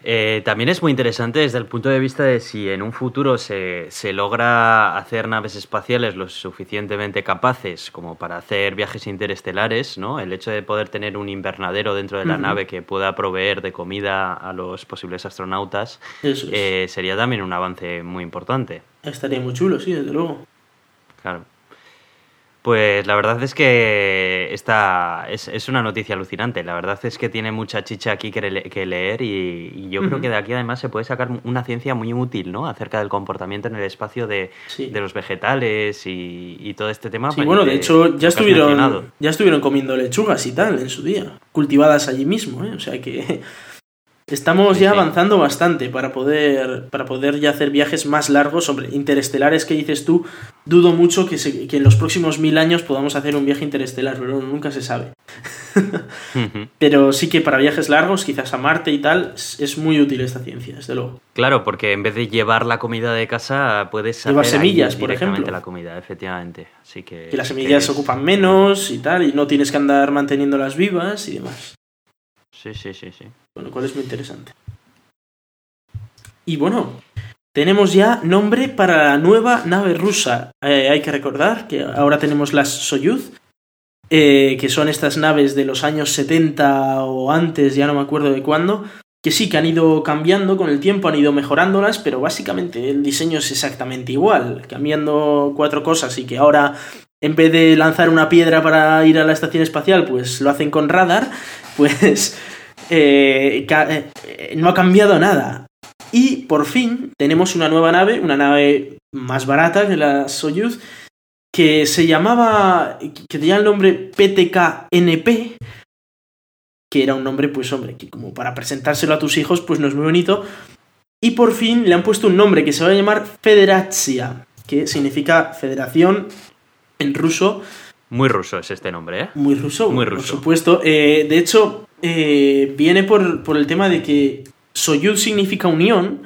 Eh, también es muy interesante desde el punto de vista de si en un futuro se, se logra hacer naves espaciales lo suficientemente capaces como para hacer viajes interestelares, ¿no? El hecho de poder tener un invernadero dentro de la nave que pueda proveer de comida a los posibles astronautas es. eh, sería también un avance muy importante. Estaría muy chulo, sí, desde luego. Claro. Pues la verdad es que esta es, es una noticia alucinante. La verdad es que tiene mucha chicha aquí que, le- que leer y, y yo creo que de aquí además se puede sacar una ciencia muy útil, ¿no? Acerca del comportamiento en el espacio de, Sí. de los vegetales y, y todo este tema. Sí, pues, bueno, de hecho lo ya estuvieron, ya estuvieron comiendo lechugas y tal en su día, cultivadas allí mismo, ¿eh? O sea que estamos ya avanzando bastante para poder, para poder ya hacer viajes más largos, hombre, interestelares que dices tú, dudo mucho que, se- que en los próximos mil años podamos hacer un viaje interestelar, pero nunca se sabe. Pero sí que para viajes largos, quizás a Marte y tal, es muy útil esta ciencia, desde luego. Claro, porque en vez de llevar la comida de casa, puedes Llevar ahí semillas, por ejemplo. la comida, efectivamente. Así que, Que las semillas ocupan menos y tal, y no tienes que andar manteniéndolas vivas y demás. Sí, sí, sí, sí. Con lo cual es muy interesante. Y bueno, tenemos ya nombre para la nueva nave rusa. Eh, hay que recordar que ahora tenemos las Soyuz, eh, que son estas naves de los años 70 o antes, ya no me acuerdo de cuándo, que sí que han ido cambiando con el tiempo, han ido mejorándolas, pero básicamente el diseño es exactamente igual, cambiando cuatro cosas y que ahora en vez de lanzar una piedra para ir a la estación espacial, pues lo hacen con radar, pues eh, eh, no ha cambiado nada. Y por fin tenemos una nueva nave, una nave más barata que la Soyuz, que se llamaba, que tenía el nombre PTK-NP, que era un nombre, pues hombre, que como para presentárselo a tus hijos, pues no es muy bonito. Y por fin le han puesto un nombre que se va a llamar Federatia, que significa federación en ruso, Muy ruso es este nombre, ¿eh? muy ruso, Muy por ruso. supuesto. Eh, de hecho, eh, viene por, por el tema de que Soyuz significa unión,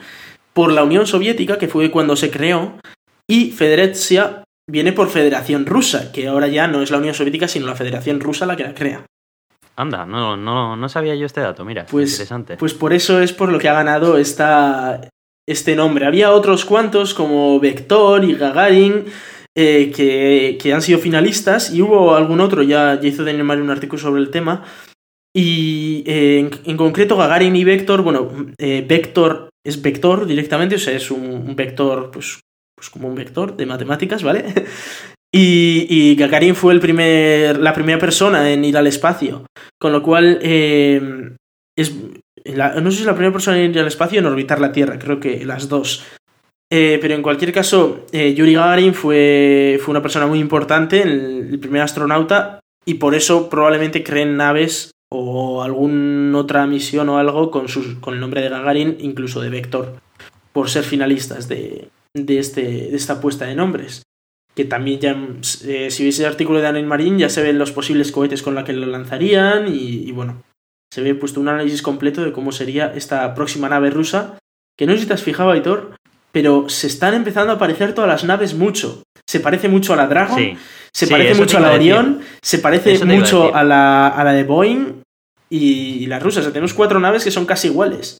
por la Unión Soviética, que fue cuando se creó, y Federatia viene por Federación Rusa, que ahora ya no es la Unión Soviética, sino la Federación Rusa la que la crea. Anda, no, no, no sabía yo este dato, mira, Pues, interesante. pues por eso es por lo que ha ganado esta, este nombre. Había otros cuantos como Vector y Gagarin eh, que, que han sido finalistas y hubo algún otro, ya, ya hizo Daniel Mario un artículo sobre el tema. Y eh, en, concreto Gagarin y Vector, bueno, eh, Vector es vector directamente, o sea, es un, un vector, pues, pues como un vector de matemáticas, ¿vale? Y, y Gagarin fue el primer, la primera persona en ir al espacio. Con lo cual, eh, es, no sé si es la primera persona en ir al espacio en orbitar la Tierra, creo que las dos. Eh, pero en cualquier caso, Yuri Gagarin fue, fue una persona muy importante, el, el primer astronauta, y por eso probablemente creen naves o alguna otra misión o algo con, sus, con el nombre de Gagarin, incluso de Vector, por ser finalistas de, de, este, de esta puesta de nombres. Que también ya, eh, si veis el artículo de Anel Marín, ya se ven los posibles cohetes con los que lo lanzarían y, y bueno, se ve puesto un análisis completo de cómo sería esta próxima nave rusa, que no sé si te has fijado, Aitor, pero se están empezando a parecer todas las naves mucho. Se parece mucho a la Dragon, Sí. Se Sí, parece mucho a la. Orión, se parece Eso a mucho a la, a la de Boeing y, y la rusa. O sea, tenemos cuatro naves que son casi iguales.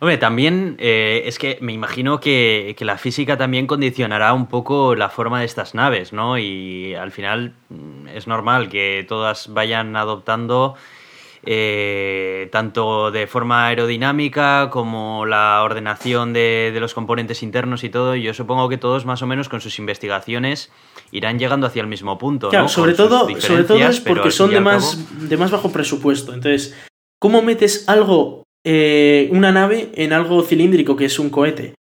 Hombre, también eh, es que me imagino que, que la física también condicionará un poco la forma de estas naves, ¿no? Y al final mm, es normal que todas vayan adoptando eh, tanto de forma aerodinámica como la ordenación de, de los componentes internos y todo. Yo supongo que todos más o menos con sus investigaciones irán llegando hacia el mismo punto. Claro, ¿no? sobre Con todo, sobre todo es porque son de más, cabo- de más bajo presupuesto. Entonces, ¿cómo metes algo, eh, una nave, en algo cilíndrico que es un cohete?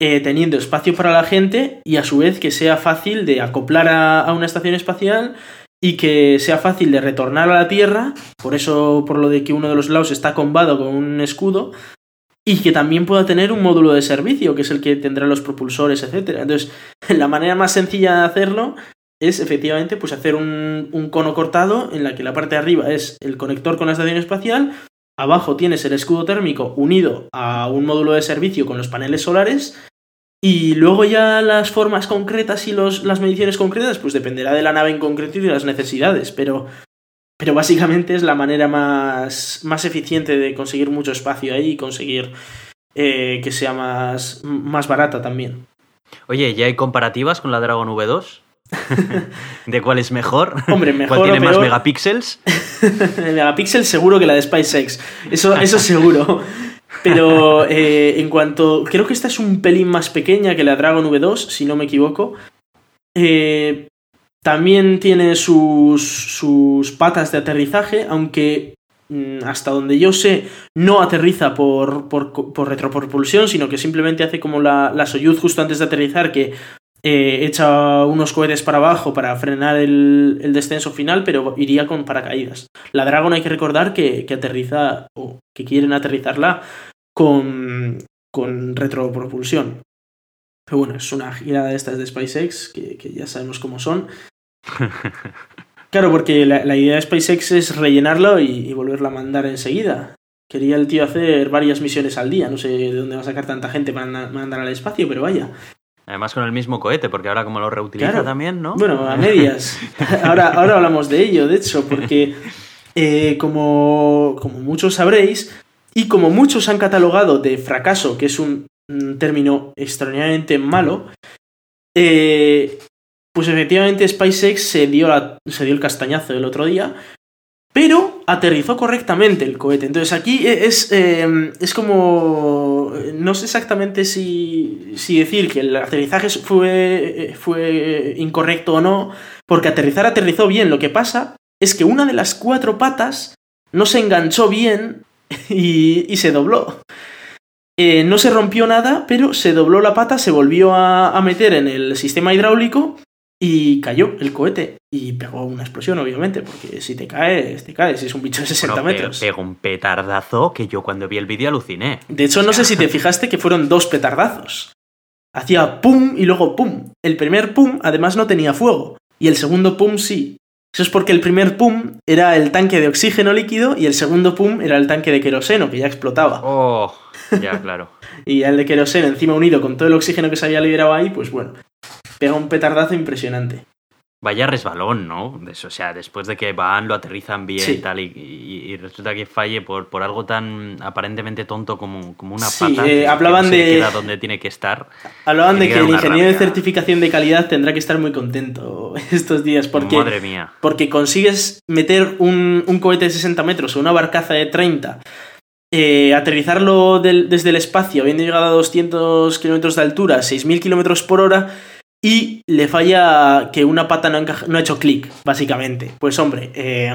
Eh, teniendo espacio para la gente y a su vez que sea fácil de acoplar a, a una estación espacial y que sea fácil de retornar a la Tierra, por eso, por lo de que uno de los lados está combado con un escudo, y que también pueda tener un módulo de servicio, que es el que tendrá los propulsores, etc. Entonces, la manera más sencilla de hacerlo es efectivamente pues hacer un, un cono cortado en la que la parte de arriba es el conector con la estación espacial, abajo tienes el escudo térmico unido a un módulo de servicio con los paneles solares y luego ya las formas concretas y los, las mediciones concretas pues dependerá de la nave en concreto y de las necesidades, pero, pero básicamente es la manera más, más eficiente de conseguir mucho espacio ahí y conseguir eh, que sea más, más barata también. Oye, ¿ya hay comparativas con la Dragon V2? ¿De cuál es mejor? Hombre, mejor ¿Cuál tiene más megapíxeles? El megapíxel seguro que la de SpaceX. Eso, eso seguro. Pero eh, en cuanto. Creo que esta es un pelín más pequeña que la Dragon V2, si no me equivoco. Eh, también tiene sus, sus patas de aterrizaje, aunque mm, hasta donde yo sé, no aterriza por, por, por retropropulsión, sino que simplemente hace como la, la Soyuz justo antes de aterrizar, que eh, echa unos cohetes para abajo para frenar el, el descenso final, pero iría con paracaídas. La Dragon hay que recordar que, que aterriza, o que quieren aterrizarla con, con retropropulsión. Pero bueno, es una gira de estas de SpaceX, que, que ya sabemos cómo son. Claro, porque la, la idea de SpaceX es rellenarlo y, y volverla a mandar enseguida. Quería el tío hacer varias misiones al día. No sé de dónde va a sacar tanta gente para mandar al espacio, pero vaya. Además con el mismo cohete, porque ahora como lo reutiliza Claro. también, ¿no? Bueno, a medias. Ahora, ahora hablamos de ello, de hecho, porque eh, como, como muchos sabréis, y como muchos han catalogado de fracaso, que es un, un término extraordinariamente malo, eh, pues efectivamente SpaceX se dio, la- se dio el castañazo el otro día, pero aterrizó correctamente el cohete. Entonces aquí es, eh, es como... No sé exactamente si, si decir que el aterrizaje fue, fue incorrecto o no, porque aterrizar aterrizó bien. Lo que pasa es que una de las cuatro patas no se enganchó bien y, y se dobló. Eh, no se rompió nada, pero se dobló la pata, se volvió a meter en el sistema hidráulico y cayó el cohete. Y pegó una explosión, obviamente, porque si te caes, te caes. Es un bicho de 60 Bueno, pe- metros. Pegó un petardazo que yo cuando vi el vídeo aluciné. De hecho, no sé si te fijaste que fueron dos petardazos. Hacía pum y luego pum. El primer pum, además, no tenía fuego. Y el segundo pum sí. Eso es porque el primer pum era el tanque de oxígeno líquido y el segundo pum era el tanque de queroseno, que ya explotaba. Oh, ya, claro. Y el de queroseno encima unido con todo el oxígeno que se había liberado ahí, pues bueno. Pega un petardazo impresionante. Vaya resbalón, ¿no? o sea, después de que van, lo aterrizan bien Sí. y tal, y, resulta que falle por, por algo tan aparentemente tonto como, como una Sí, pata. eh, que hablaban no se de- queda donde tiene que estar. Hablaban de que el ingeniero de certificación de calidad tendrá que estar muy contento estos días porque, Madre mía. porque consigues meter un, un cohete de 60 metros o una barcaza de 30, eh, aterrizarlo del- desde el espacio, habiendo llegado a 200 kilómetros de altura, 6.000 kilómetros por hora, y le falla que una pata no, ha hecho clic, básicamente. Pues hombre, eh,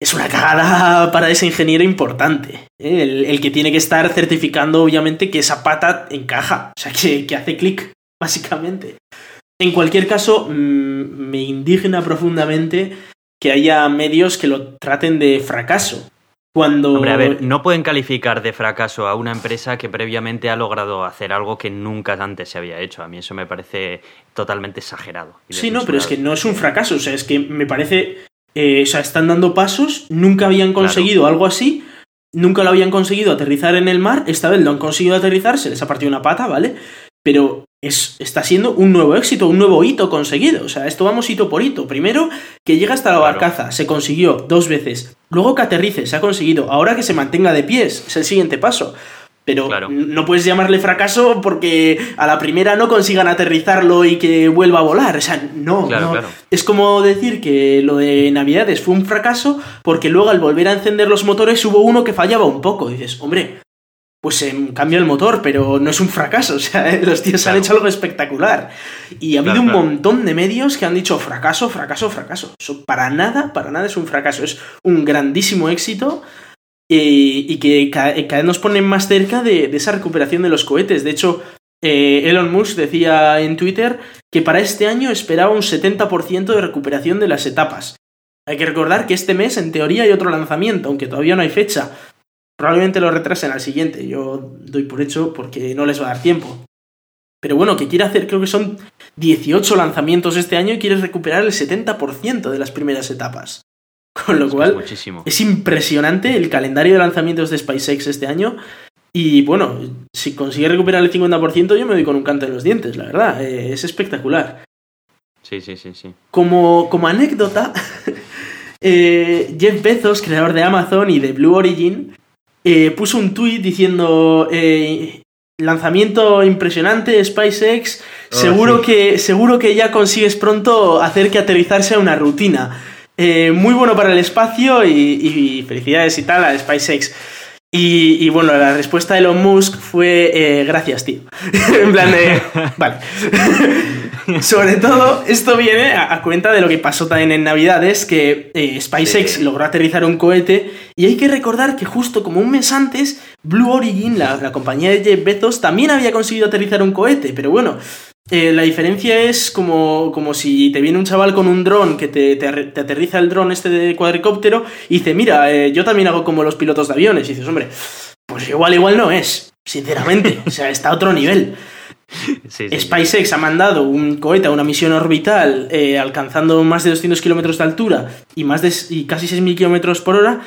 es una cagada para ese ingeniero importante. ¿eh? El, el que tiene que estar certificando, obviamente, que esa pata encaja, o sea, que, que hace clic, básicamente. En cualquier caso, mm, me indigna profundamente que haya medios que lo traten de fracaso. Cuando. Hombre, a ver, no pueden calificar de fracaso a una empresa que previamente ha logrado hacer algo que nunca antes se había hecho. A mí eso me parece totalmente exagerado. Sí, no, pero es que no es un fracaso. O sea, es que me parece. eh, o sea, están dando pasos, nunca habían conseguido algo así, nunca lo habían conseguido aterrizar en el mar, esta vez lo han conseguido aterrizar, se les ha partido una pata, ¿vale? Pero es, está siendo un nuevo éxito, un nuevo hito conseguido. O sea, esto vamos hito por hito. Primero, que llega hasta la Claro. barcaza, se consiguió dos veces. Luego que aterrice, se ha conseguido. Ahora que se mantenga de pies, es el siguiente paso. Pero Claro. no puedes llamarle fracaso porque a la primera no consigan aterrizarlo y que vuelva a volar. O sea, no, Claro, no. claro. Es como decir que lo de Navidades fue un fracaso porque luego al volver a encender los motores hubo uno que fallaba un poco. dices, hombre, pues em, cambia el motor, pero no es un fracaso. O sea, los tíos han hecho algo espectacular. Y ha habido Claro, un claro. montón de medios que han dicho fracaso, fracaso, fracaso. Eso para nada, para nada es un fracaso. Es un grandísimo éxito eh, y que ca- cada vez nos ponen más cerca de, de esa recuperación de los cohetes. De hecho, eh, Elon Musk decía en Twitter que para este año esperaba un 70% de recuperación de las etapas. Hay que recordar que este mes, en teoría, hay otro lanzamiento, aunque todavía no hay fecha. Probablemente lo retrasen al siguiente. Yo doy por hecho porque no les va a dar tiempo. Pero bueno, que quiere hacer, creo que son 18 lanzamientos este año y quiere recuperar el 70% de las primeras etapas. Con lo Es cual, muchísimo. es impresionante el calendario de lanzamientos de SpaceX este año. Y bueno, si consigue recuperar el 50%, yo me doy con un canto en los dientes, la verdad. eh, es espectacular. Sí, sí, sí, sí. Como, como anécdota, eh, Jeff Bezos, creador de Amazon y de Blue Origin, eh, puso un tuit diciendo eh, lanzamiento impresionante, SpaceX, Oh, seguro, sí. que, seguro que ya consigues pronto hacer que aterrizar sea una rutina. Eh, muy bueno para el espacio y, y felicidades y tal a SpaceX. Y, y bueno, la respuesta de Elon Musk fue eh, gracias, tío. en plan de... Vale. Sobre todo, esto viene a, a cuenta de lo que pasó también en Navidades, que eh, SpaceX Sí. logró aterrizar un cohete y hay que recordar que justo como un mes antes, Blue Origin, la, la compañía de Jeff Bezos, también había conseguido aterrizar un cohete, pero bueno, eh, la diferencia es como, como si te viene un chaval con un dron que te, te arre- te aterriza el dron este de cuadricóptero y dice, mira, eh, yo también hago como los pilotos de aviones. Y dices, hombre, pues igual, igual no es, sinceramente. O sea, está a otro nivel. Sí, sí, SpaceX ha mandado un cohete a una misión orbital eh, alcanzando más de 200 kilómetros de altura y, más de, y casi 6.000 kilómetros por hora.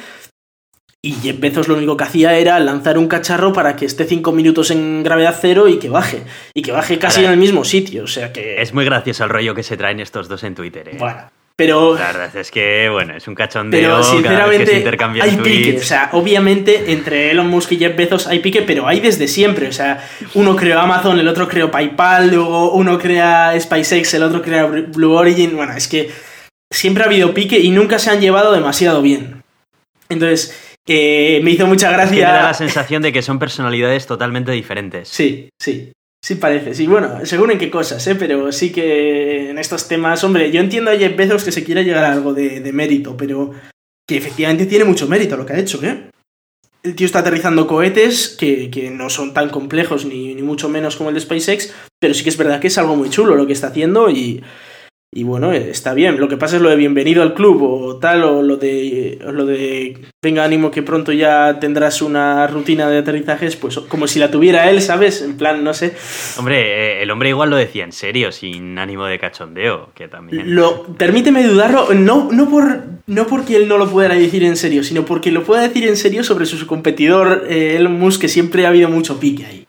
Y Jeff Bezos lo único que hacía era lanzar un cacharro para que esté 5 minutos en gravedad cero y que baje. Y que baje casi Ahora, en el mismo sitio. O sea que. Es muy gracioso el rollo que se traen estos dos en Twitter, ¿eh? Bueno. Pero. La verdad es que, bueno, es un cachondeo Pero cada vez que se sinceramente hay pique, o sea, obviamente entre Elon Musk y Jeff Bezos hay pique, pero hay desde siempre, o sea, uno creó Amazon, el otro creó PayPal, luego uno crea SpaceX, el otro crea Blue Origin, bueno, es que siempre ha habido pique y nunca se han llevado demasiado bien. Entonces, eh, me hizo mucha Es que me gracia... da la sensación de que son personalidades totalmente diferentes. Sí, sí. Sí parece, sí. Bueno, según en qué cosas, ¿eh? Pero sí que en estos temas, hombre, yo entiendo a Jeff Bezos que se quiera llegar a algo de, de mérito, pero que efectivamente tiene mucho mérito lo que ha hecho, ¿eh? El tío está aterrizando cohetes que, que no son tan complejos ni, ni mucho menos como el de SpaceX, pero sí que es verdad que es algo muy chulo lo que está haciendo y, y bueno, está bien. Lo que pasa es lo de bienvenido al club o tal, o lo de, o lo de venga, ánimo que pronto ya tendrás una rutina de aterrizajes, pues como si la tuviera él, ¿sabes? En plan, no sé. Hombre, eh, el hombre igual lo decía en serio, sin ánimo de cachondeo, que también... Lo, permíteme dudarlo, no, no, por, no porque él no lo pudiera decir en serio, sino porque lo pueda decir en serio sobre su competidor eh, Elon Musk, que siempre ha habido mucho pique ahí.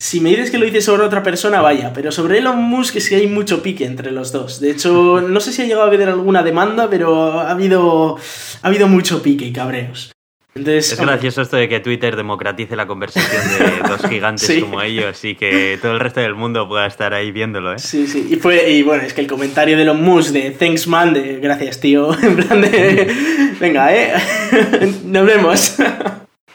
Si me dices que lo dice sobre otra persona, vaya, pero sobre Elon Musk es que hay mucho pique entre los dos. De hecho, no sé si ha llegado a haber alguna demanda, pero ha habido, ha habido mucho pique y cabreos. Entonces, Es gracioso esto de que Twitter democratice la conversación de dos gigantes Sí. como ellos y que todo el resto del mundo pueda estar ahí viéndolo, ¿eh? Sí, sí, y fue, y bueno, es que el comentario de Elon Musk de thanks man, de gracias tío, en plan de, venga, eh, nos vemos.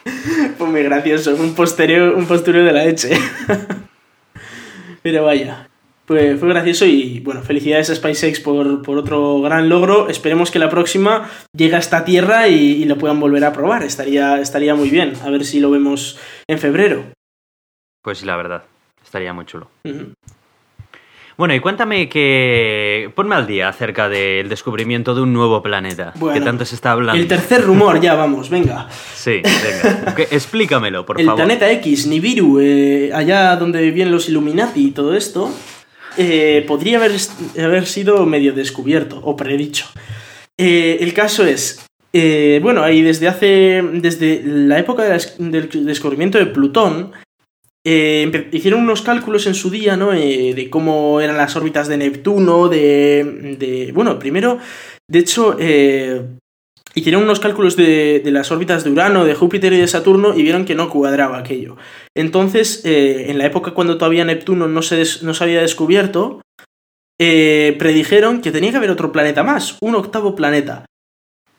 Fue muy gracioso, un posterior, un postureo de la leche. Pero vaya, fue, fue gracioso y bueno, felicidades a SpaceX por, por otro gran logro. Esperemos que la próxima llegue a esta tierra y, y lo puedan volver a probar, estaría, estaría muy bien, a ver si lo vemos en febrero. Pues sí, la verdad. Estaría muy chulo. Bueno, y cuéntame que... Ponme al día acerca del descubrimiento de un nuevo planeta. Bueno, que tanto se está hablando. El tercer rumor, ya vamos, venga. Sí, venga. Explícamelo, por el favor. planeta X, Nibiru, eh, allá donde viven los Illuminati y todo esto, eh, podría haber, haber sido medio descubierto o predicho. Eh, el caso es, eh, bueno, ahí desde hace, desde la época de la des- del descubrimiento de Plutón, eh, hicieron unos cálculos en su día, ¿no? Eh, de cómo eran las órbitas de Neptuno, de, de bueno, primero, de hecho, eh, hicieron unos cálculos de, las órbitas de Urano, de Júpiter y de Saturno y vieron que no cuadraba aquello. Entonces, eh, en la época cuando todavía Neptuno no se, no había descubierto, predijeron que tenía que haber otro planeta más, un octavo planeta,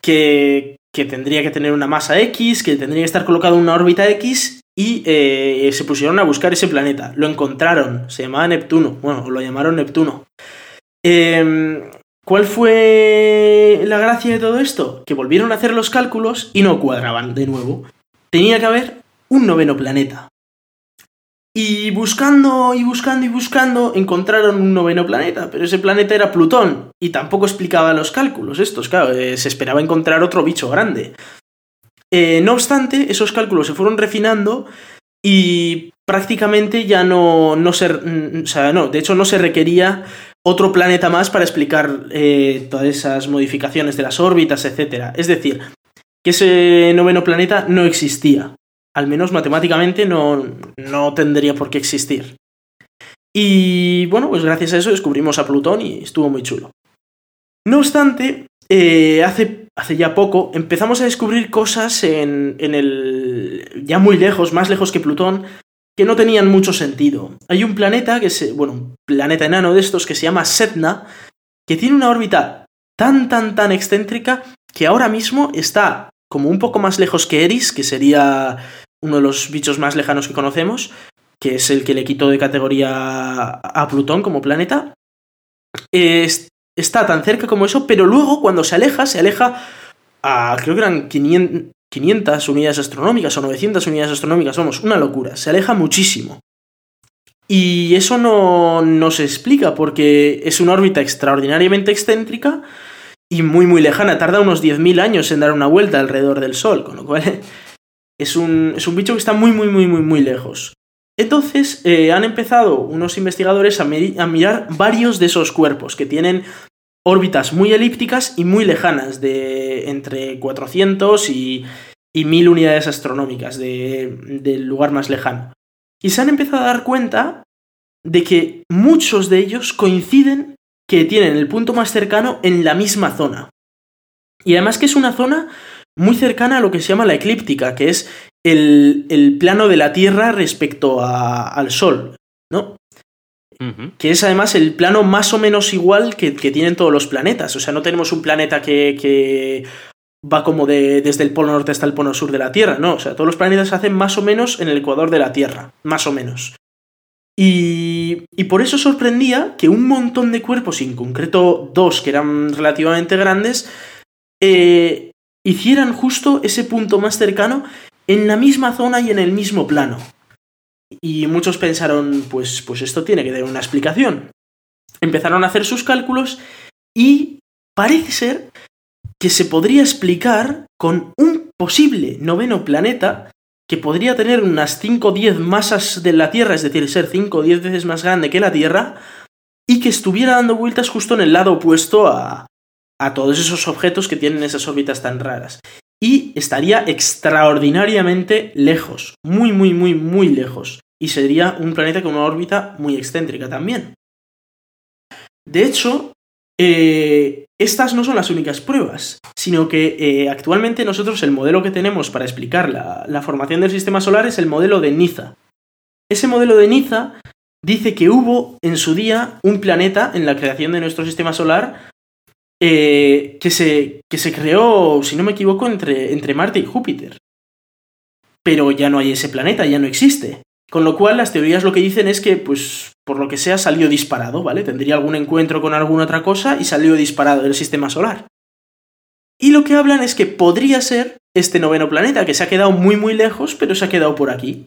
que, que tendría que tener una masa X, que tendría que estar colocado en una órbita X y eh, se pusieron a buscar ese planeta. Lo encontraron, se llamaba Neptuno, bueno, lo llamaron Neptuno. Em, ¿Cuál fue la gracia de todo esto? Que volvieron a hacer los cálculos y no cuadraban de nuevo. Tenía que haber un noveno planeta. Y buscando y buscando y buscando encontraron un noveno planeta, pero ese planeta era Plutón y tampoco explicaba los cálculos estos, claro, eh, se esperaba encontrar otro bicho grande. Eh, no obstante, esos cálculos se fueron refinando y prácticamente ya no, no se... O sea, no, de hecho no se requería otro planeta más para explicar eh, todas esas modificaciones de las órbitas, etc. Es decir, que ese noveno planeta no existía. Al menos matemáticamente no, no tendría por qué existir. Y bueno, pues gracias a eso descubrimos a Plutón y estuvo muy chulo. No obstante, eh, hace, hace ya poco empezamos a descubrir cosas en, en el. ya muy lejos, más lejos que Plutón, que no tenían mucho sentido. Hay un planeta que se. bueno, un planeta enano de estos que se llama Setna, que tiene una órbita tan, tan, tan excéntrica que ahora mismo está como un poco más lejos que Eris, que sería uno de los bichos más lejanos que conocemos, que es el que le quitó de categoría a Plutón como planeta. Es- está tan cerca como eso, pero luego cuando se aleja, se aleja a creo que eran 500, 500 unidades astronómicas o 900 unidades astronómicas, vamos, una locura, se aleja muchísimo. Y eso no, no se explica porque es una órbita extraordinariamente excéntrica y muy muy lejana, tarda unos 10.000 años en dar una vuelta alrededor del Sol, con lo cual es un, es un bicho que está muy muy muy muy muy lejos. Entonces eh, han empezado unos investigadores a, mirar varios de esos cuerpos que tienen órbitas muy elípticas y muy lejanas, de entre 400 y, y 1000 unidades astronómicas de- del lugar más lejano. Y se han empezado a dar cuenta de que muchos de ellos coinciden que tienen el punto más cercano en la misma zona. Y además que es una zona muy cercana a lo que se llama la eclíptica, que es el, el plano de la Tierra respecto a- al Sol, ¿no? Que es además el plano más o menos igual que, que tienen todos los planetas. O sea, no tenemos un planeta que, que va como de, desde el polo norte hasta el polo sur de la Tierra, no. O sea, todos los planetas se hacen más o menos en el ecuador de la Tierra, más o menos. Y, y por eso sorprendía que un montón de cuerpos, y en concreto dos que eran relativamente grandes, eh, hicieran justo ese punto más cercano en la misma zona y en el mismo plano. Y muchos pensaron, pues, pues esto tiene que tener una explicación. Empezaron a hacer sus cálculos y parece ser que se podría explicar con un posible noveno planeta que podría tener unas 5 o 10 masas de la Tierra, es decir, ser 5 o 10 veces más grande que la Tierra, y que estuviera dando vueltas justo en el lado opuesto a, a todos esos objetos que tienen esas órbitas tan raras. Y estaría extraordinariamente lejos, muy, muy, muy, muy lejos. y sería un planeta con una órbita muy excéntrica también. De hecho, eh, estas no son las únicas pruebas, sino que eh, actualmente nosotros el modelo que tenemos para explicar la, la, formación del sistema solar es el modelo de Niza. Ese modelo de Niza dice que hubo en su día un planeta en la creación de nuestro sistema solar eh, que, se, que se creó, si no me equivoco, entre, entre Marte y Júpiter. Pero ya no hay ese planeta, ya no existe. Con lo cual las teorías lo que dicen es que, pues, por lo que sea, salió disparado, ¿vale? Tendría algún encuentro con alguna otra cosa y salió disparado del sistema solar. Y lo que hablan es que podría ser este noveno planeta, que se ha quedado muy muy lejos, pero se ha quedado por aquí.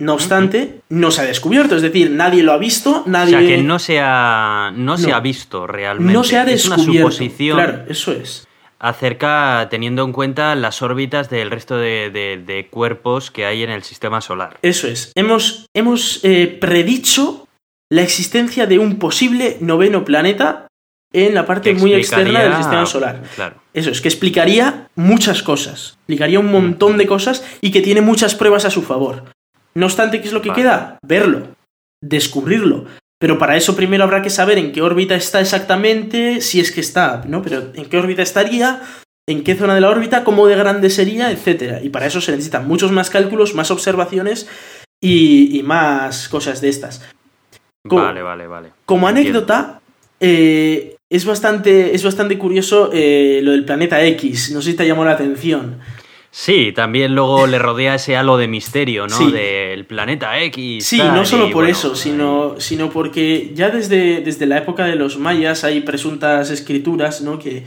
No obstante, no se ha descubierto, es decir, nadie lo ha visto, nadie... O sea, que no se ha, no, se ha visto realmente. No se ha descubierto. Es una suposición. Claro, eso es. Acerca, teniendo en cuenta las órbitas del resto de, de, de cuerpos que hay en el sistema solar. Eso es. Hemos, hemos eh, predicho la existencia de un posible noveno planeta en la parte muy externa del sistema solar. Claro. Eso es, que explicaría muchas cosas, explicaría un montón de cosas y que tiene muchas pruebas a su favor. No obstante, ¿qué es lo que Vale. queda? Verlo, descubrirlo. Pero para eso primero habrá que saber en qué órbita está exactamente, si es que está, ¿no? Pero en qué órbita estaría, en qué zona de la órbita, cómo de grande sería, etc. Y para eso se necesitan muchos más cálculos, más observaciones y, y más cosas de estas. Como- Vale, vale, vale. Como anécdota, eh, es, bastante, es bastante curioso eh, lo del planeta X. No sé si te llamó la atención. Sí, también luego le rodea ese halo de misterio, ¿no? Sí. Del planeta X. Sí, tal, no solo por bueno, eso, sino, sino porque ya desde, desde la época de los mayas hay presuntas escrituras, ¿no? Que,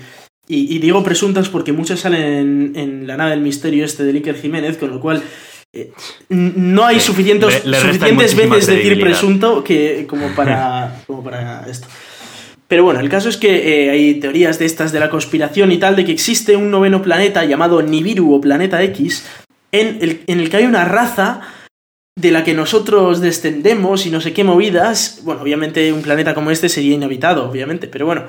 y, y digo presuntas porque muchas salen en, en la nave del misterio este de Iker Jiménez, con lo cual eh, no hay suficientes, le- le resta suficientes veces decir presunto que, como, para, como para esto. Pero bueno, el caso es que eh, hay teorías de estas de la conspiración y tal, de que existe un noveno planeta llamado Nibiru o Planeta X, en el, en el que hay una raza de la que nosotros descendemos y no sé qué movidas. Bueno, obviamente un planeta como este sería inhabitado, obviamente, pero bueno.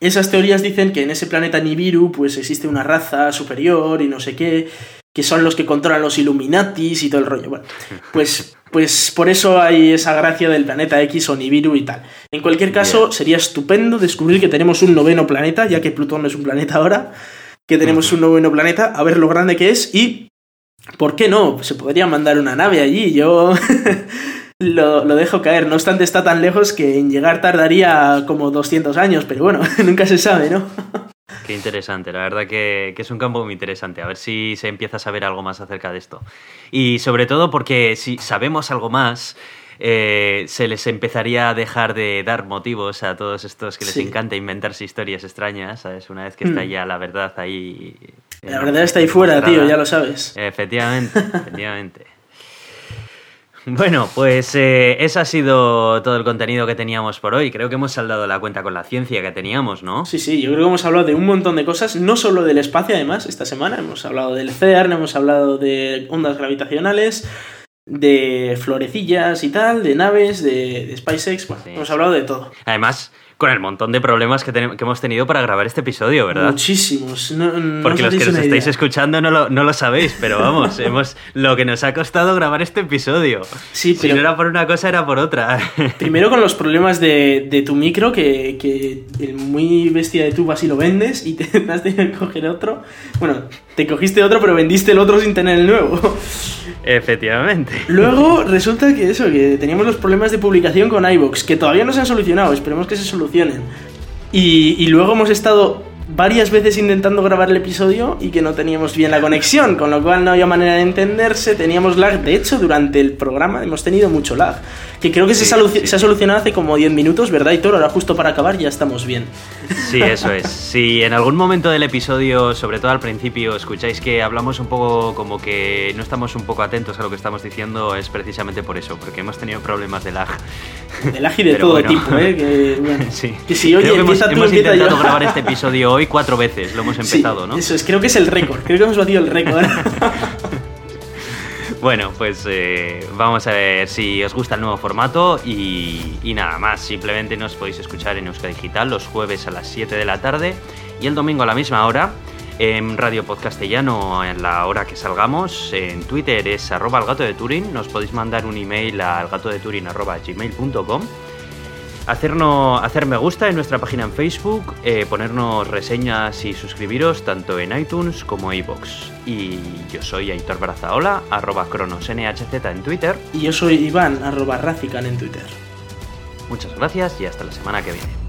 Esas teorías dicen que en ese planeta Nibiru pues existe una raza superior y no sé qué, que son los que controlan los Illuminatis y todo el rollo. Bueno, pues, pues por eso hay esa gracia del planeta X o Nibiru y tal. En cualquier caso, sería estupendo descubrir que tenemos un noveno planeta, ya que Plutón no es un planeta ahora, que tenemos un noveno planeta, a ver lo grande que es y ¿Por qué no? Se podría mandar una nave allí, yo lo, lo dejo caer. No obstante, está tan lejos que en llegar tardaría como 200 años, pero bueno, nunca se sabe, ¿no? Qué interesante, la verdad que, que es un campo muy interesante. A ver si se empieza a saber algo más acerca de esto. Y sobre todo porque si sabemos algo más, eh, se les empezaría a dejar de dar motivos a todos estos que les Sí. encanta inventarse historias extrañas, ¿sabes? Una vez que está Mm. ya la verdad ahí. La verdad está ahí fuera, tío, ya lo sabes. Efectivamente, efectivamente. Bueno, pues eh, ese ha sido todo el contenido que teníamos por hoy. Creo que hemos saldado la cuenta con la ciencia que teníamos, ¿no? Sí, sí, yo creo que hemos hablado de un montón de cosas, no solo del espacio, además, esta semana. Hemos hablado del CERN, hemos hablado de ondas gravitacionales, de florecillas y tal, de naves, de, de SpaceX. Bueno, Sí, hemos hablado de todo. Además, con el montón de problemas que, que hemos tenido para grabar este episodio, ¿verdad? Muchísimos. No, no Porque os los que nos estáis idea. escuchando no lo, no lo sabéis, pero vamos, hemos lo que nos ha costado grabar este episodio. Sí, Si pero- no era por una cosa, era por otra. Primero con los problemas de, de tu micro, que, que el muy bestia de tú vas y lo vendes y te has de coger otro. Bueno, te cogiste otro, pero vendiste el otro sin tener el nuevo. Efectivamente. Luego resulta que eso, que teníamos los problemas de publicación con iVoox, que todavía no se han solucionado, esperemos que se solucionen. Y, y luego hemos estado varias veces intentando grabar el episodio y que no teníamos bien la conexión, con lo cual no había manera de entenderse, teníamos lag. De hecho, durante el programa hemos tenido mucho lag, que creo que se, Sí, solu- sí, se ha solucionado hace como 10 minutos, ¿verdad, Hitor? Ahora justo para acabar ya estamos bien. Sí, eso es. Si en algún momento del episodio, sobre todo al principio, escucháis que hablamos un poco como que no estamos un poco atentos a lo que estamos diciendo, es precisamente por eso, porque hemos tenido problemas de lag. De lag y de Pero todo bueno. tipo, ¿eh? Que, bueno, Sí. que si oye, Creo que hemos, tú, hemos intentado yo. grabar este episodio hoy cuatro veces, lo hemos Sí, empezado, ¿no? Eso es, creo que es el récord, creo que hemos batido el récord. Bueno, pues eh, vamos a ver si os gusta el nuevo formato y, y nada más. Simplemente nos podéis escuchar en Euska Digital los jueves a las 7 de la tarde y el domingo a la misma hora. en Radio Podcastellano en la hora que salgamos. En Twitter es arroba el gato de Turing. Nos podéis mandar un email al gato de Turing arroba gmail.com hacernos, hacer me gusta en nuestra página en Facebook, eh, ponernos reseñas y suscribiros tanto en iTunes como iVoox. Y yo soy Aitor Brazaola, arroba cronosnhz en Twitter. Y yo soy Iván, arroba Racican en Twitter. Muchas gracias y hasta la semana que viene.